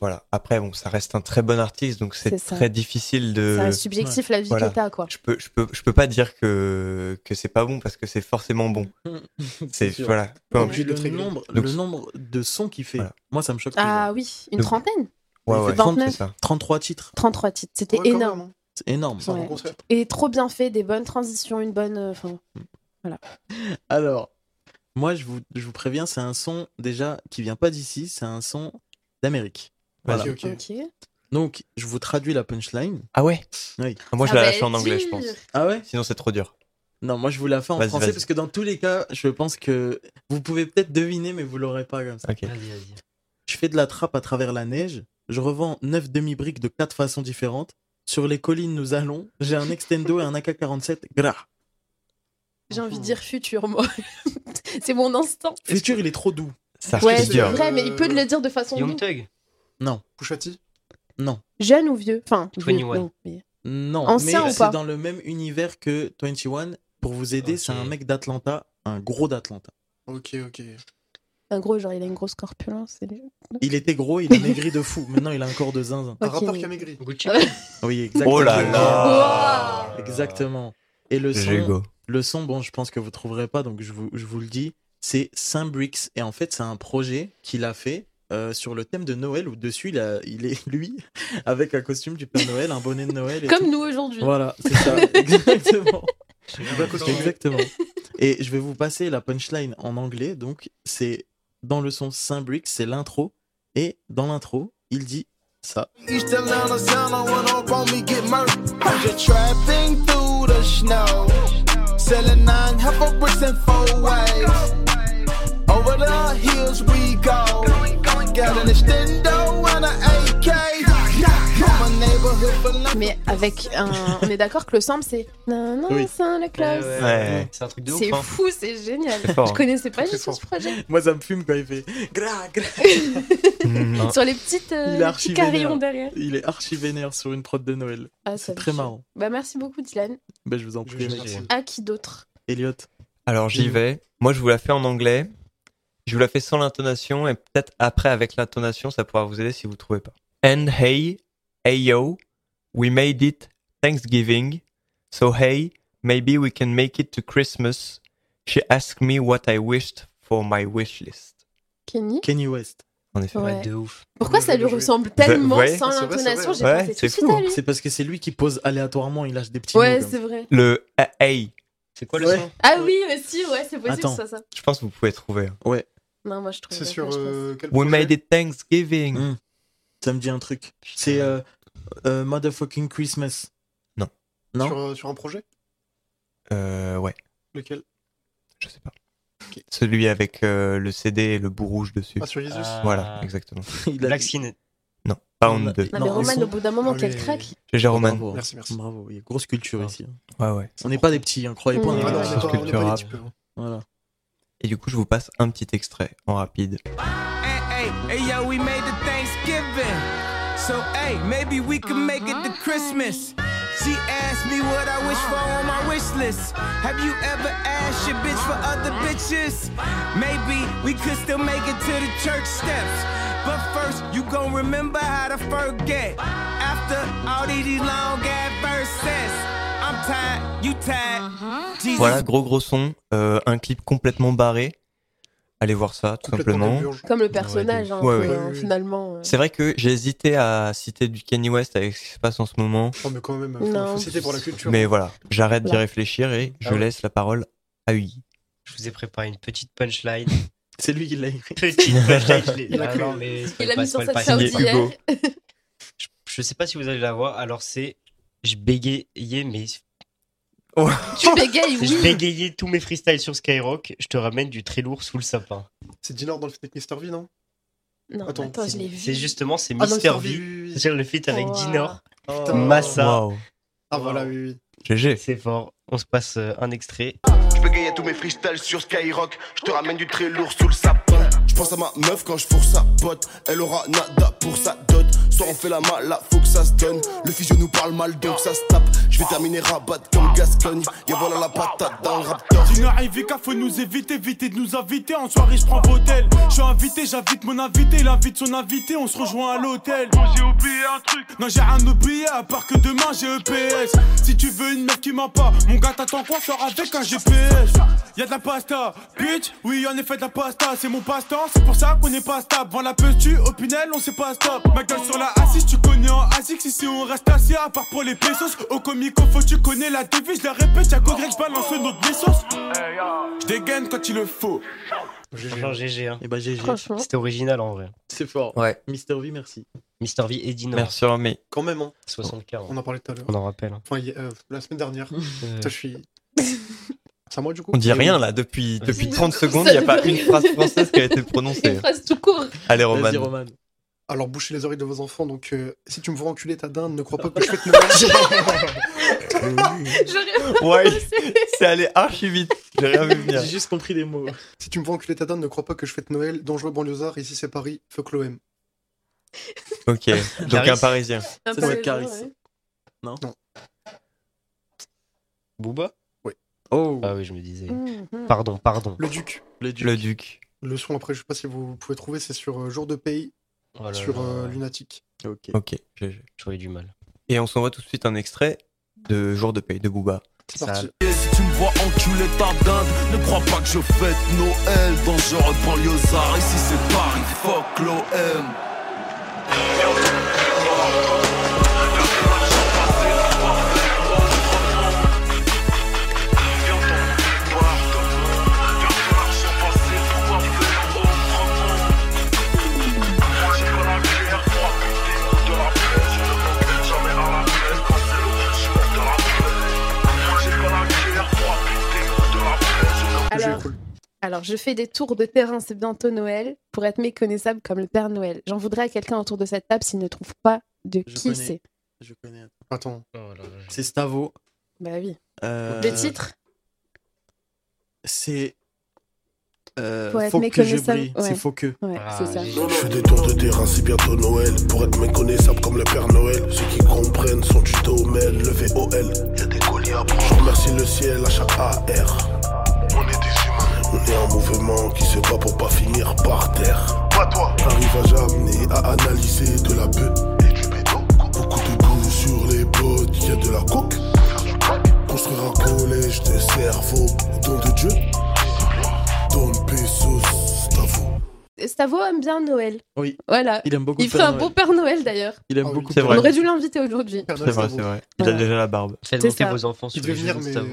Voilà. Après, bon, ça reste un très bon artiste, donc c'est C'est très difficile de. Ça reste subjectif la vie Voilà. que t'as, quoi. Je peux, je peux, je peux pas dire que que c'est pas bon parce que c'est forcément bon. C'est voilà. Importe. puis le nombre, Donc, le nombre de sons qu'il fait, Voilà. moi ça me choque. Ah oui, une Donc- trentaine. Ouais, Il ouais, fait 30, 29. c'est ça. 33 titres. 33 titres. C'était Ouais, énorme. hein. C'est énorme. C'est un Ouais. bon concert. Et trop bien fait, des bonnes transitions, une bonne. euh, Enfin, Alors, moi je vous, je vous préviens, c'est un son déjà qui vient pas d'ici, c'est un son d'Amérique. Voilà. Ok. Donc, je vous traduis la punchline. Ah ouais. Oui. Moi, je Ça la lâche en anglais, je pense. Ah ouais? Sinon, c'est trop dur. Non, moi je vous la fais en Vas-y, français vas-y. parce que dans tous les cas, je pense que vous pouvez peut-être deviner, mais vous l'aurez pas comme ça. Ok. Vas-y, vas-y. Je fais de la trappe à travers la neige. Je revends 9 demi-briques de quatre façons différentes. Sur les collines, nous allons. J'ai un extendo et un AK-47. Gras. J'ai envie de dire futur, moi. c'est mon instant. Futur, il est trop doux. Ça Ouais, c'est vrai, mais il peut le dire de façon Young. Thug. Non, Pushati non, Jeune ou vieux? Enfin, vieux, 21. non, mais- non. Ancien mais ou pas? c'est dans le même univers que 21. Pour vous aider, c'est un mec d'Atlanta, un gros d'Atlanta. Ok, ok. Un gros, genre, il a une grosse corpulence. Il était gros, il a maigri de fou. Maintenant, il a un corps de zinzin. Un Ok. rappeur qui a maigri. Gucci. Oui, exactement. Oh là là. Exactement. Et le son. Le son, bon, je pense que vous trouverez pas, donc je vous, je vous le dis, c'est Saint Bricks. Et en fait, c'est un projet qu'il a fait euh, sur le thème de Noël, où dessus, il, a, il est lui, avec un costume du Père Noël, un bonnet de Noël. Et Comme tout. nous aujourd'hui. Voilà, c'est ça, exactement. Exactement. Et je vais vous passer la punchline en anglais, donc c'est dans le son Saint Bricks, c'est l'intro. Et dans l'intro, il dit ça. selling nine, half a percent four ways. Avec un. On est d'accord que le sample, c'est. Non, non, Oui. Saint le Ouais, classe. ouais, Ouais. C'est un truc de ouf. C'est hein. fou, c'est génial. C'est. Je connaissais pas Très du tout fort. ce projet. Moi, ça me fume quand il fait gra, gra. Mhm. Sur les petites euh, petits carillons derrière. Il est archi vénère sur une prod de Noël. Ah, C'est très marrant. Bah, merci beaucoup, Dylan. Ben, je vous en prie. À qui d'autre? Elliot. Alors j'y vais. Moi je vous la fais en anglais. Je vous la fais sans l'intonation et peut-être après avec l'intonation ça pourra vous aider si vous trouvez pas. And hey, hey yo, we made it Thanksgiving. So hey, maybe we can make it to Christmas. She asked me what I wished for my wish list. Kenny? Kenny West. En effet. Ouais. Ouais, de ouf. Pourquoi Ouais, ça lui ressemble tellement ouais. sans C'est c'est l'intonation? J'ai Ouais, pensé tout c'est de suite fou. à lui. C'est parce que c'est lui qui pose aléatoirement, il lâche des petits Ouais, mots. c'est comme vrai. Le euh, hey, C'est quoi le Ouais. son? Ah oui, aussi, ouais, c'est possible, Attends. ça, ça. je pense que vous pouvez trouver. hein. Non, moi, je trouve. C'est sur euh, quel We made it Thanksgiving. Mm. Ça me dit un truc. C'est euh, euh, Motherfucking Christmas. Non. Non Sur, euh, sur un projet? Euh, ouais, Lequel? Je sais pas. Celui avec euh, le CD et le bout rouge dessus. Ah, sur Jesus Ah. Voilà, exactement. Il a Sin. Non, Pound Non, 2. Non, mais Roman, au bout d'un moment, Ah, qu'elle craque. GG Roman. Bravo. Merci, merci. Bravo, il y a grosse culture Ah. ici. hein. Ouais, ouais. On n'est pas des petits, hein, croyez pas. On est Ah on pas, on pas culture hein. Voilà. Et du coup, je vous passe un petit extrait en rapide. Hey, hey, hey, yo, we made. So, hey, maybe we can make it to Christmas. She asked me what I wish for on my wish list. Have you ever asked your bitch for other bitches? Maybe we could still make it to the church steps. But first, you gon' remember how to forget. After all these long ass verses, I'm tired, you tired. Jesus Voilà, gros gros son, euh, un clip complètement barré. Allez voir ça, tout simplement. Comme le personnage, hein, Ouais, ouais. finalement. euh. C'est vrai que j'ai hésité à citer du Kanye West avec ce qui se passe en ce moment. Oh, mais quand même, faut, citer pour la culture. Mais voilà, j'arrête d'y réfléchir et je Ah ouais. laisse la parole à Uyi. Je vous ai préparé une petite punchline. C'est lui qui l'a écrit. Petit flashlight, je l'ai- Il a Ah non, mais Il mis sur sa. Je, je sais pas si vous allez la voir. Alors c'est, je bégayais mais Tu bégayes, je oui. bégayais tous mes freestyles sur Skyrock. Je te ramène du très lourd sous le sapin. C'est Dinor dans le feat avec Mr. V, non? Non, Attends, attends, je l'ai vu. C'est justement c'est Ah Mr. V. C'est-à-dire le feat avec Wow. Dinor, Putain. Massa. Waouh. Ah voilà, oui, oui. GG. C'est fort. On se passe euh, un extrait. Je peux gagner tous mes freestyles sur Skyrock. Je te ramène du très lourd sous le sapin. Je pense à ma meuf quand je fourre sa pote. Elle aura nada pour sa dot. Soit on fait la mala, faut que ça se donne. Le physio nous parle mal donc ça se tape. Je vais terminer rabat comme Gascogne. Y'a voilà la patate dans le raptor. Dino Ivika, faut nous éviter, éviter de nous inviter. En soirée, je prends l'hôtel. Je suis invité, j'invite mon invité, il invite son invité, on se rejoint à l'hôtel. Bon, j'ai oublié un truc. Non, j'ai rien oublié, à part que demain j'ai EPS. Si tu veux une meuf qui ment pas, mon gars t'attends quoi, sort avec un GPS. Y'a de la pasta, bitch, oui, en effet de la pasta, c'est mon passe-temps, c'est pour ça qu'on est pas stable. Vends la tu au Pinel, on sait pas stop. Ma gueule sur la assise, tu connais en Asics, ici on reste assis, à part pour les pesos. Au comico, faut tu connais la devise, je la répète, y'a qu'au grec, je balance notre pesos. Je dégaine quand il le faut. Franchement, GG. Hein. Et bah GG. Franchement. C'était original en vrai. C'est fort. Ouais. Mister V, merci. Mister V et Dinor. Merci Romy. Quand même, hein. 75. On en parlait tout à l'heure. On en rappelle. hein. Enfin, y euh, la semaine dernière. Putain, je suis. C'est à moi du coup On dit rien là depuis, depuis 30 secondes, il n'y a pas une phrase française qui a été prononcée. Une phrase tout court. Allez Roman. Alors, bouchez les oreilles de vos enfants. Donc, euh, si tu me vois enculer ta dinde, ne crois pas que je fête Noël. J'aurais Ouais, c'est allé archi vite. J'ai rien vu venir. J'ai juste compris des mots. si tu me vois enculer ta dinde, ne crois pas que je fête Noël. Dangereux banlieusard, ici c'est Paris. Fuck l'OM. Ok, donc Caris. un parisien. un Ça, c'est les Caris. ouais. Non Non. Booba? Oh, Ah oui, je me disais. Mhm. Pardon, pardon. Le Duc. le duc. Le duc. Le son, après, je sais pas si vous pouvez trouver, c'est sur euh, Jour de Pays, Oh là sur là, euh, Lunatic. Ok. Ok, GG. J'aurais du mal. Et on s'envoie tout de suite un extrait de Jour de paye de Booba. C'est Ça- parti. Et si tu me vois enculer ta dinde, ne crois pas que je fête Noël Dangereux banlieusard, ici c'est Paris, fuck l'OM Alors, cool. alors, je fais des tours de terrain, c'est bientôt Noël, pour être méconnaissable comme le Père Noël. J'en voudrais à quelqu'un autour de cette table s'il ne trouve pas de Je qui c'est. Je connais. Attends. Oh je- C'est Stavo. Bah oui. Euh, Le titre C'est. Euh, Pour être faut que je méconnaissable, brille. ouais. C'est faut que. Ouais, Ah, c'est ça. Je fais des tours de terrain, c'est bientôt Noël Pour être méconnaissable comme le Père Noël Ceux qui comprennent sont du Tomel, le VOL Y'a des colis à prendre Je remercie le ciel à chaque AR On est un mouvement qui se bat pour pas finir par terre. Pas toi. J'arrive à jamais à analyser de la bœuf. Et du béton Beaucoup de goût sur les bottes, y'a de la coke. Construire un collège de cerveau Don de Dieu Stavo aime bien Noël. Oui. Voilà. Il aime beaucoup Il ferait Père un Noël. beau Père Noël d'ailleurs. Il aime Ah beaucoup C'est le vrai. On aurait dû l'inviter aujourd'hui. C'est vrai, c'est vrai. Il a déjà la barbe. Faites vos enfants sur les venir, mais. Stavo.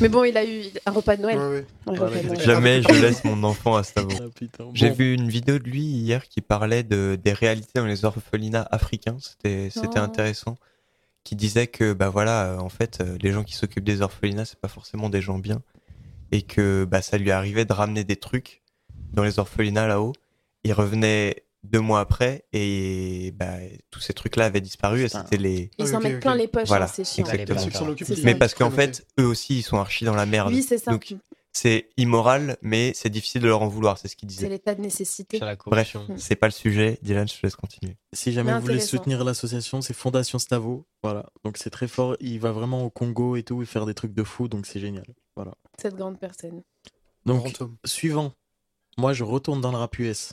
Mais bon, il a eu un repas de Noël. Ouais, ouais. Un Voilà, repas de Noël. Jamais je laisse mon enfant à Stavo. Ah. J'ai Bon. vu une vidéo de lui hier qui parlait de, des réalités dans les orphelinats africains. C'était c'était Oh. intéressant. Qui disait que bah voilà, euh, en fait, euh, les gens qui s'occupent des orphelinats, c'est pas forcément des gens bien, et que bah ça lui arrivait de ramener des trucs dans les orphelinats là-haut. Il revenait deux mois après et bah tous ces trucs-là avaient disparu et c'était les. Ils s'en mettent plein les poches, Voilà, hein, c'est chiant. exactement. C'est ça. Mais parce qu'en fait, eux aussi, ils sont archi dans la merde. Oui, c'est ça. Donc c'est immoral, mais c'est difficile de leur en vouloir, c'est ce qu'il C'est disait. l'état de nécessité. Bref, c'est pas le sujet. Dylan, je te laisse continuer. Si jamais Mais vous voulez soutenir l'association, c'est Fondation Stavo. Voilà. Donc c'est très fort. Il va vraiment au Congo et tout et faire des trucs de fou. Donc c'est génial. Voilà. Cette grande personne. Donc, Grand homme. suivant. Moi, je retourne dans le rap US.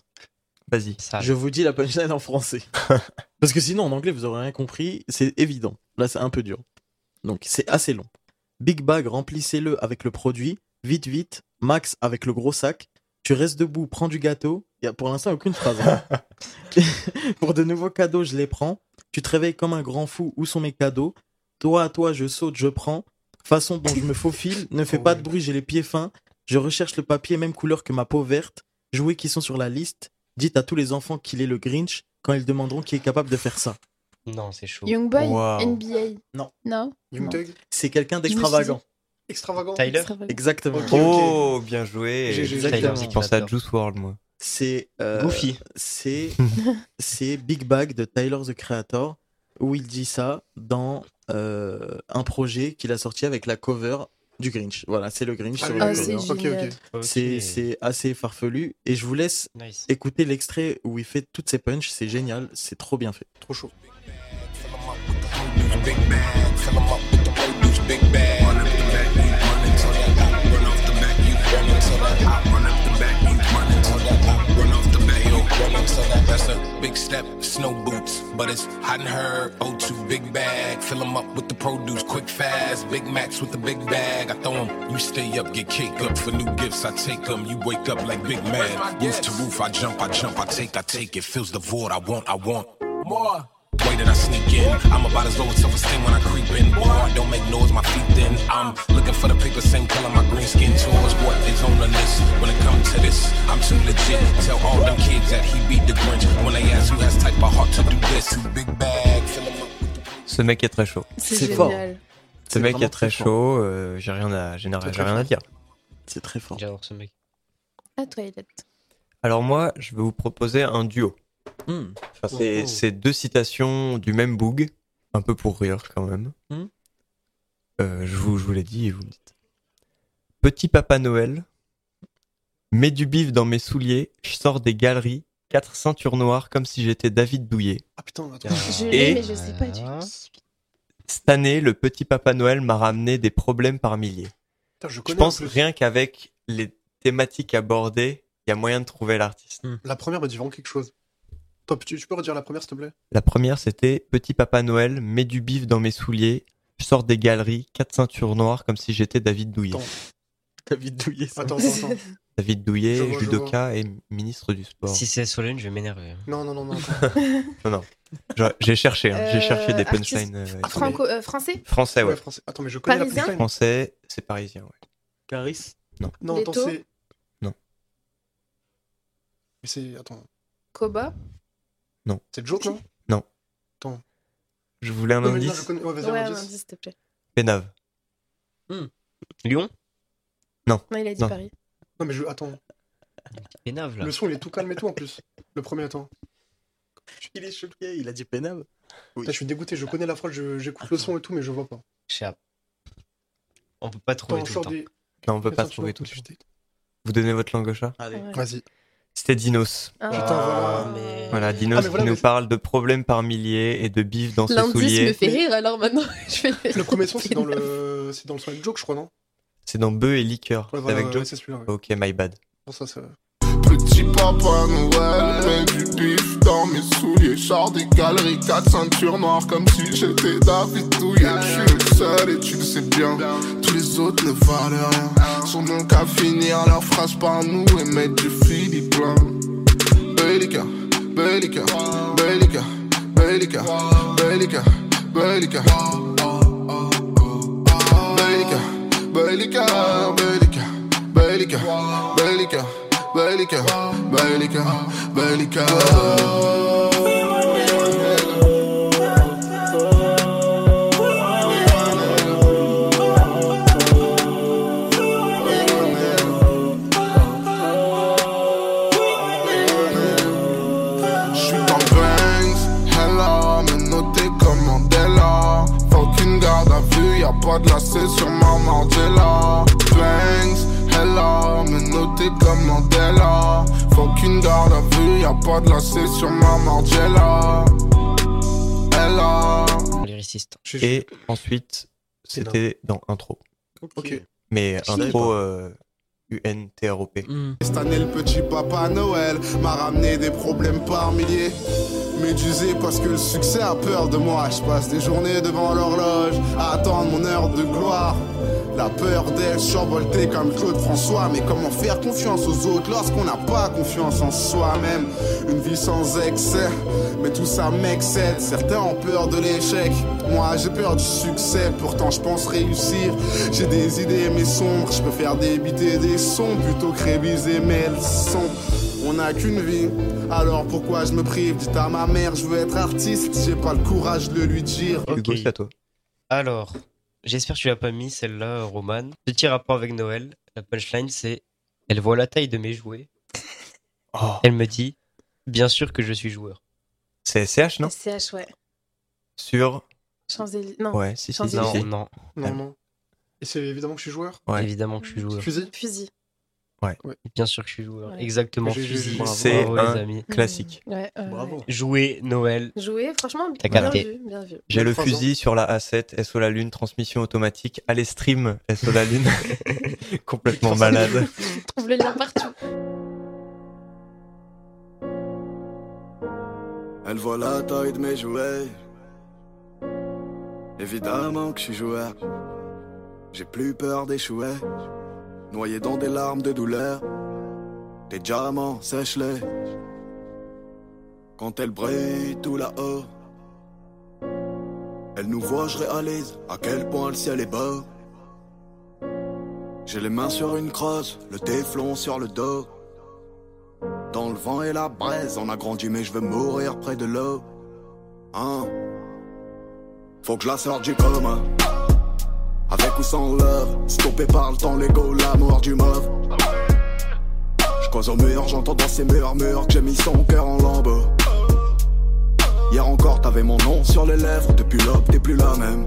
Vas-y. Ça, Je vous dis la punchline en français. Parce que sinon, en anglais, vous aurez rien compris. C'est évident. Là, c'est un peu dur. Donc, c'est assez long. Big Bag, remplissez-le avec le produit. Vite, vite. Max avec le gros sac. Tu restes debout, prends du gâteau. Il y a pour l'instant aucune phrase. hein. pour de nouveaux cadeaux, je les prends. Tu te réveilles comme un grand fou. Où sont mes cadeaux? Toi à toi, je saute, je prends. Façon dont je me faufile. Ne fais pas de bruit, j'ai les pieds fins. Je recherche le papier, même couleur que ma peau verte. jouets qui sont sur la liste, dites à tous les enfants qu'il est le Grinch quand ils demanderont qui est capable de faire ça. Non, c'est chaud. Young Boy, Wow. NBA. Non. Non? Young C'est quelqu'un d'extravagant. Extravagant. Tyler? Extravagant. Exactement. Oh, bien joué. Je pensais à Juice WRLD, moi. C'est euh, Goofy. C'est c'est Big Bag de Tyler the Creator où il dit ça dans euh, un projet qu'il a sorti avec la cover du Grinch. Voilà, c'est le Grinch Ah, sur Ah, c'est assez farfelu et je vous laisse Nice. écouter l'extrait où il fait toutes ses punches. C'est génial, c'est trop bien fait. Trop chaud. Into that. That's a big step, snow boots, but it's hot and herb. O2 big bag, fill 'em up with the produce, quick fast. Big Macs with the big bag. I throw 'em, you stay up, get cake up for new gifts. I take 'em, you wake up like Big Man. Roof to roof, I jump, I jump, I take, I take. It fills the void. I want, I want more. Way that I sneak in, I'm about as low as self-esteem when I creep in. Boy, I don't make noise, my feet thin. I'm looking for the paper, same color, my green skin tours. What is on the list when it comes to this? I'm too legit. Tell all them kids that he beat the Grinch when they ask who has type of heart to do this. Big bag, fill 'em up. Ce mec est très chaud. C'est fort. génial. Ce mec est très chaud. euh, j'ai rien à, j'ai rien dire. C'est très fort. J'adore ce mec. À Twilight. Alors moi, je vais vous proposer un duo. Hmm. Enfin, c'est Oh. c'est deux citations du même boog, un peu pour rire quand même. Hmm. Euh, je vous, je vous l'ai dit et vous me dites. Petit Papa Noël, mets du bif dans mes souliers, je sors des galeries, quatre ceintures noires comme si j'étais David Douillet. Ah putain, attends. Je Et- l'ai, mais je sais pas du Ah. tout. Cette année, le petit Papa Noël m'a ramené des problèmes par milliers. Putain, je pense rien qu'avec les thématiques abordées, il y a moyen de trouver l'artiste. La première me dit vraiment quelque chose. Top, tu, tu peux redire la première, s'il te plaît? La première, c'était Petit Papa Noël, mets du bif dans mes souliers, je sors des galeries, quatre ceintures noires comme si j'étais David Douillet. Attends. David Douillet. ça. Attends, attends, attends. David Douillet, vois, judoka et ministre du sport. Si c'est Solène, je vais m'énerver. Non, non, non, non. attends. Non, non. J'ai cherché, hein, j'ai Euh, cherché des artiste punchlines. euh, Ah, Franco, euh, français? Français, ouais. Ouais, français. Attends, mais je connais Parisien? la punchline. Français, c'est parisien, ouais. Caris? Non, attends, Leto? c'est. Non. Mais c'est. Attends. Koba? C'est Joke, non? Je voulais un non, indice. je connais. Ouais, vas-y, Ouais, un un indice. s'il te plaît. Pénave. Lyon? Non, il a dit Non. Paris. Non, mais je. Attends. Pénave là. Le son, il est tout calme et tout en plus. Le premier, attends. Il est choqué, il a dit Pénave. Oui. Putain, je suis dégoûté, je connais la phrase, je- j'écoute le son et tout, mais je vois pas. Pas. On peut pas trouver Attends, tout le temps. des. Non, on peut pas Attends, trouver tout. je t'ai- Vous donnez votre langue au chat? Allez. Ouais. Vas-y. C'était Dinos. Ah. Putain, voilà. mais... Voilà, Dinos Ah, mais voilà, qui nous parle de problèmes par milliers et de bif dans ses L'indice me souliers. fait rire, alors maintenant je fais Le premier son, c'est dans le. C'est dans le son avec Joke, je crois, non? C'est dans Bœuf et Liqueur. Ouais, voilà, avec ouais, ouais. Ok, my bad. Bon, ça, c'est. Petit papa Noël, mets du bif dans mes souliers. Char des galeries, quatre ceintures noires comme si j'étais David Douillet. Je suis le seul et tu le sais bien. Tous les autres ne valent rien. Sont donc à finir leurs phrases par nous et mettre du Philippe. Bellica, Bellica, Bellica, Bellica, Bellica, Bellica. Bellica, Bellica, Bellica, Bellica, Bellica, Bellica, Bellica, Bellica. J'suis comme Mandela. Faut qu'une garde à vue, y'a pas de lacet sur ma Mandela. Hello. Lyriciste. Et ensuite, c'était dans intro. Ok. Mais intro pas. euh, U-N-T-R-O-P. Cette année, le petit papa Noël m'a ramené des problèmes par milliers. Médusé parce que le succès a peur de moi. Je passe des journées devant l'horloge à attendre mon heure de gloire. La peur d'elle survoltée comme Claude François. Mais comment faire confiance aux autres lorsqu'on n'a pas confiance en soi-même? Une vie sans excès, mais tout ça m'excède. Certains ont peur de l'échec, moi j'ai peur du succès. Pourtant je pense réussir. J'ai des idées mais sombres. Je préfère débiter des sons plutôt que réviser mes leçons. On n'a qu'une vie, alors pourquoi je me prive? Dites à ma mère, je veux être artiste, j'ai pas le courage de lui dire. Hugo, c'est à toi. Alors, j'espère que tu l'as pas mis celle-là, Roman. Petit rapport avec Noël. La punchline, c'est Elle voit la taille de mes jouets. Elle me dit Bien sûr que je suis joueur. C'est SCH, non? SCH, ouais. Sur. Champs-Élysées. Non. Ouais, si, si, si, Champs-Élysées. si. Non. Non, non. Et c'est évidemment que je suis joueur Ouais. Évidemment que je suis joueur. Fusil Fusil. Ouais. Bien sûr que je suis joueur. Ouais. Exactement, fusil. C'est un les amis. classique. Ouais, euh, Bravo. ouais. Jouer Noël. Jouer, franchement, T'as bien capté. vu, bien vu. J'ai le ans. fusil sur la A7, SO la Lune, transmission automatique. Allez, stream SO la Lune. Complètement malade. Trouve le lien partout. Elle voit la taille de mes jouets. Évidemment que je suis joueur. J'ai plus peur d'échouer. Noyé dans des larmes de douleur. Tes diamants, sèche-les. Quand elle brille tout là-haut. Elle nous voit, je réalise à quel point le ciel est beau. J'ai les mains sur une crosse, le téflon sur le dos. Dans le vent et la braise, on a grandi, mais je veux mourir près de l'eau. Hein? Faut que je la sorte du coma. Avec ou sans love, stoppé par le temps, l'ego, l'amour du mauve. Je cause au mur, j'entends dans ces murmures que j'ai mis son cœur en lambeaux. Hier encore, t'avais mon nom sur les lèvres, depuis l'aube, t'es plus la même.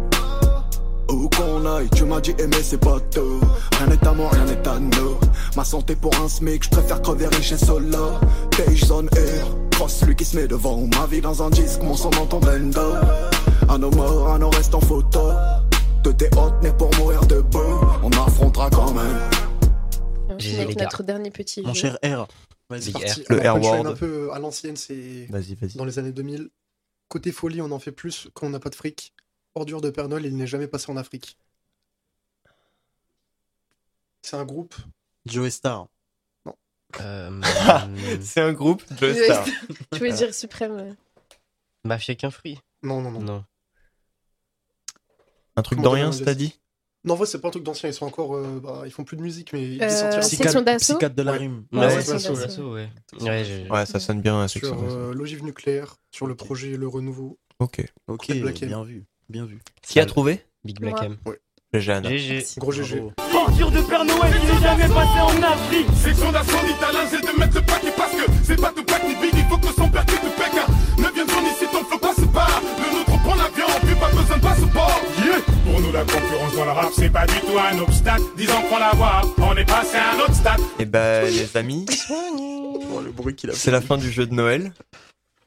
Où qu'on aille, tu m'as dit aimer c'est pas tout. Rien n'est à moi, rien n'est à nous. Ma santé pour un smic, je préfère crever riche et solo. Beige zone air, cross celui qui se met devant. Ma vie dans un disque, mon son dans ton bendo. À nos morts, à nos restes en photo De tes hôtes nés pour mourir debout On affrontera quand même J'ai finit les avec gars. notre dernier petit Mon jeu. cher R. Vas-y. R. Le Alors, punchline Word. un peu à l'ancienne, c'est Vas-y, vas-y. dans les années 2000. Côté folie, on en fait plus quand on n'a pas de fric. Ordure de Père Noël, il n'est jamais passé en Afrique. C'est un groupe. Joe Star. Euh, C'est un groupe de Ouais. stars. Tu voulais dire suprême. Mafia qu'un fruit. Non, non, non. Non. Un truc d'Orient, dire, t'as dit Non, en vrai, c'est pas un truc d'ancien. Ils sont encore. euh, bah, ils font plus de musique, mais ils Euh, sortiront. Section d'assaut de la Ouais. rime. Ouais, Ouais, ouais, c'est c'est ça, ça, ça. ouais. Ouais, Ouais, ça sonne bien, la Sur section. euh, l'ogive nucléaire, sur le projet Le Renouveau. Ok. Ok, Black M. bien vu. Bien vu. Qui a trouvé Big Black. M. Jeanne. GG. Gros GG. Bravo. Ordure de Père Noël, il n'est jamais passé en Afrique. Section d'assaut d'italien, c'est de mettre le paquet parce que c'est pas de Black ni Big, il faut que son père quitte le PK. Neuvième zone ici, ton flow passe pas. Le pas besoin de passeport. Yeah. Pour nous, la concurrence dans le rap, c'est pas du tout un obstacle. Disons qu'on la voit, on est passé à un autre stade. Et bah, les amis, Oh, le bruit qu'il a c'est la fin du jeu de Noël.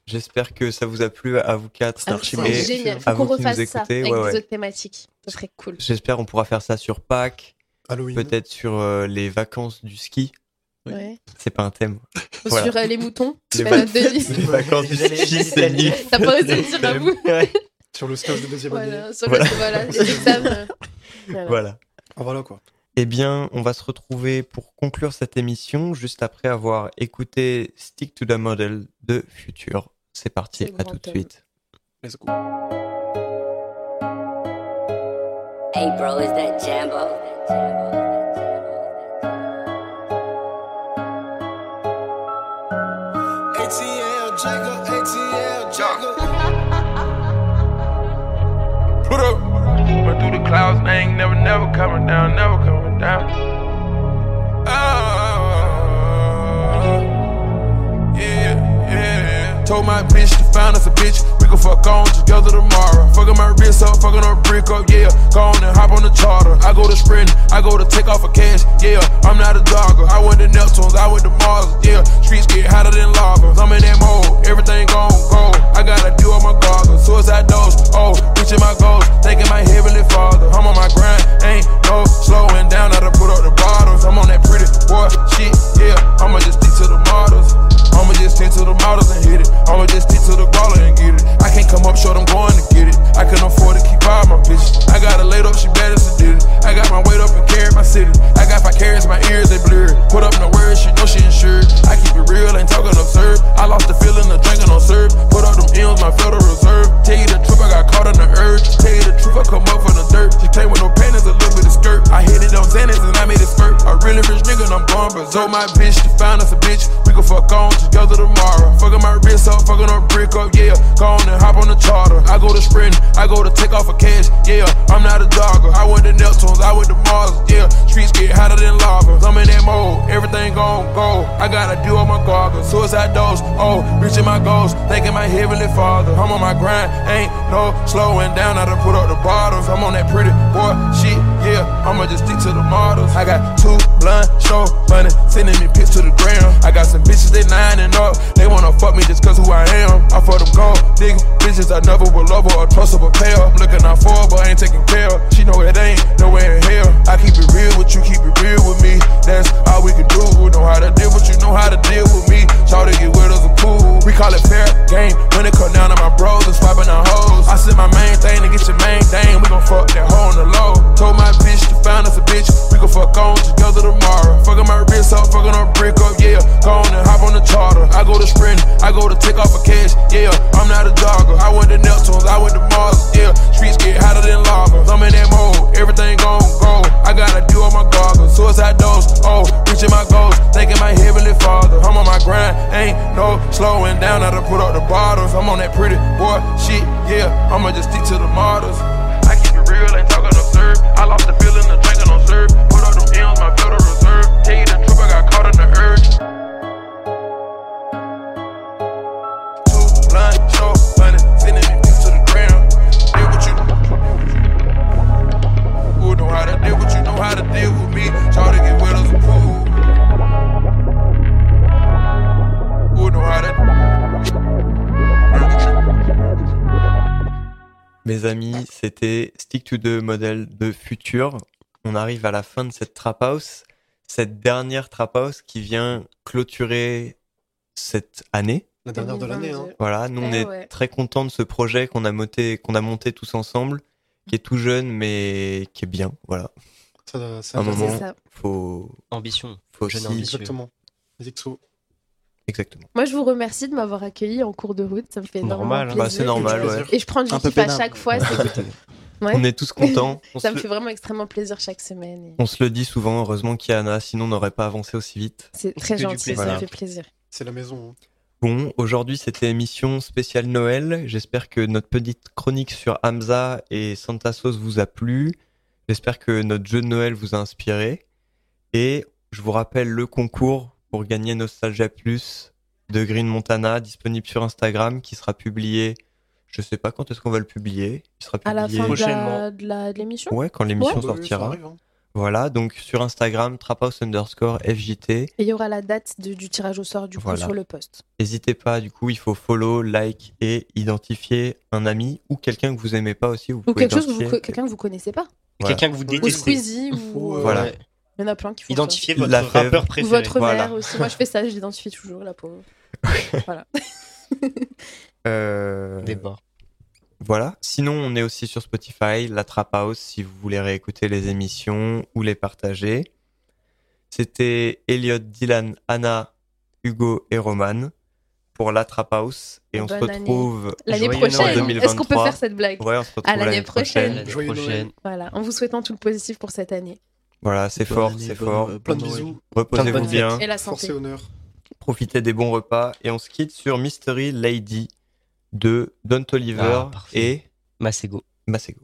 J'espère que ça vous a plu à vous quatre. Ah, c'est génial. Faut qu'on nous refasse ça avec ouais, des ouais. autres thématiques. Ce serait cool. J'espère on pourra faire ça sur Pâques, Halloween. peut-être sur euh, les vacances du ski. Ouais. C'est pas un thème. Voilà. Sur euh, les moutons. Les. Les vacances du ski, c'est nul. T'as pas osé le dire à vous. Sur le stage de deuxième année. Voilà, sur Voilà. le voilà, les examens. Voilà. Voilà. Ah, voilà quoi. Eh bien, on va se retrouver pour conclure cette émission juste après avoir écouté Stick to the Model de Future. C'est parti, à tout de suite. Let's go. Hey bro, is that Jambo? ATL Jagger, ATL Jagger. Clouds, ain't never, never coming down, never coming down. Ah, yeah, yeah. Told my bitch to find us a bitch. We can fuck on together tomorrow. Fucking my wrist up, fucking her brick up, yeah. Go on and hop on the charter. I go to sprint, I go to take off a cash, yeah. I'm not a dogger. I went to Neptunes, I went to Mars, yeah. Streets get hotter than lava. I'm in that mode, everything gon' go. I gotta do all my goggles. Suicide dose, oh, reaching my goals, thanking my heavenly father. I'm on my grind, ain't no slowing down. I done put up the bottles. I'm on that pretty boy shit, yeah. I'ma just stick to the models. I'ma just stick to the models and hit it. I'ma just stick to the baller and get it. I can't come up short, I'm going to get it. I can afford to keep all my bitches. I got her laid up, she bad as a did it. I got my weight up and carried my city. I got my carrots, my ears, they blurred. Put up no words, she know she insured. I keep it real, ain't talking absurd. I lost the feeling of drinking on serve. Put up them M's, my Federal Reserve. Tell you the truth, I got caught in the urge. Tell you the truth, I come up from the dirt. She came with no panties, a little bit of skirt. I hit it on Xanax and I made it spurt. A really rich nigga, and I'm going berserk. My bitch, she found us a bitch. We can fuck on together tomorrow. Fucking my wrist up, fucking her brick up, yeah. Go on and hop on the charter. I go to sprint, I go to take off a cash, yeah. I'm not a dogger. I went to Neptunes, I went to Mars, yeah. Streets get hotter than lava. I'm in that mode, everything gon' go. I gotta do all my goggles. Suicide dose, oh, reaching my goals. Thanking my heavenly father. I'm on my grind, ain't no slowing down. I done put up the bottles. I'm on that pretty boy shit, yeah. I'ma just stick to the models. I got two blunt, show money, sending me pics to the ground. I got some bitches they lining I never will love her or trust her, but pay her. I'm looking out for her, but I ain't taking care to the Model de Future. On arrive à la fin de cette trap house, cette dernière trap house qui vient clôturer cette année. La dernière de l'année, hein. Voilà, nous on Eh est ouais. très contents de ce projet qu'on a monté, qu'on a monté tous ensemble, qui est tout jeune mais qui est bien. Voilà. Ça- ça un moment, C'est ça. faut Ambition. faut Jeune aussi-. Exactement. Les exos. Exactement. Moi, je vous remercie de m'avoir accueilli en cours de route. Ça me fait énormément Normal, hein. plaisir. Bah, c'est normal, ouais. Et je prends du kiff à chaque fois. Ouais. On est tous contents. On ça me le- fait vraiment extrêmement plaisir chaque semaine. et On se le dit souvent, heureusement qu'il y a Anna, sinon on n'aurait pas avancé aussi vite. C'est très gentil, ça me fait plaisir. C'est la maison. hein. Bon, aujourd'hui c'était émission spéciale Noël. J'espère que notre petite chronique sur Hamza et Santa Sauce vous a plu. J'espère que notre jeu de Noël vous a inspiré. Et je vous rappelle le concours pour gagner Nostalgia Plus de Green Montana, disponible sur Instagram, qui sera publié. Je sais pas quand est-ce qu'on va le publier. Il sera À la publié fin de la- de l'émission Ouais, quand l'émission Ouais. sortira. hein. Voilà, donc sur Instagram, traphouse underscore FJT. Et il y aura la date de- du tirage au sort du coup sur le post. N'hésitez pas, du coup, il faut follow, like et identifier un ami ou quelqu'un que vous aimez pas aussi. Vous Ou quelque chose que vous, identifier. quelqu'un que vous connaissez pas. Voilà. Quelqu'un que vous Ou détestez. Squeezie ou. euh, Voilà. Il y en a plein qui font Identifiez ça. votre La rappeur Ou préféré. votre Voilà. mère aussi. Moi, je fais ça, je l'identifie toujours, la pauvre. voilà. Euh, Débat. Voilà. Sinon, on est aussi sur Spotify, la Trap House, si vous voulez réécouter les émissions ou les partager. C'était Elliot, Dylan, Anna, Hugo et Roman pour la Trap House. Et on se Bonne retrouve L'année prochaine. 2023. Est-ce qu'on peut faire cette blague Ouais, on se retrouve À l'année prochaine. prochaine. Joyeux Noël. Voilà, en vous souhaitant tout le positif pour cette année. Voilà, c'est fort, c'est fort. bonne Plein de bisous. Reposez-vous bien. Et la Force santé. et honneur. Profitez des bons repas. Et on se quitte sur Mystery Lady de Don Toliver Ah, et Masego. Masego.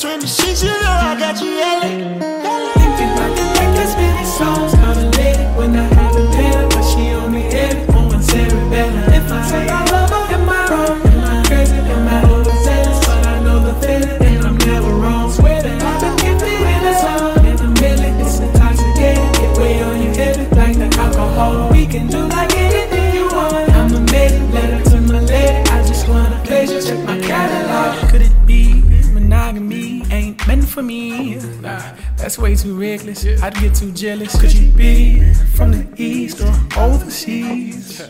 26 you know I got you yelling way too reckless. Yeah. I'd get too jealous. Could you be from the east or overseas?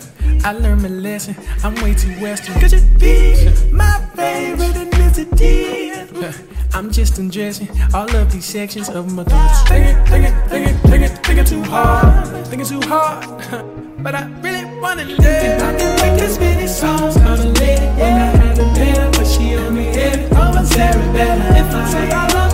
I learned my lesson. I'm way too western. Could you be my favorite ethnicity? I'm just undressing all of these sections of my thoughts. Thinking, thinking, thinking, thinking, thinking too hard. Thinking too hard. but I really wanna live. I can make this many songs on a lady. Yeah. When I had a pen, but she only hit it. Oh, on I'm Sarah Bella. If I say I love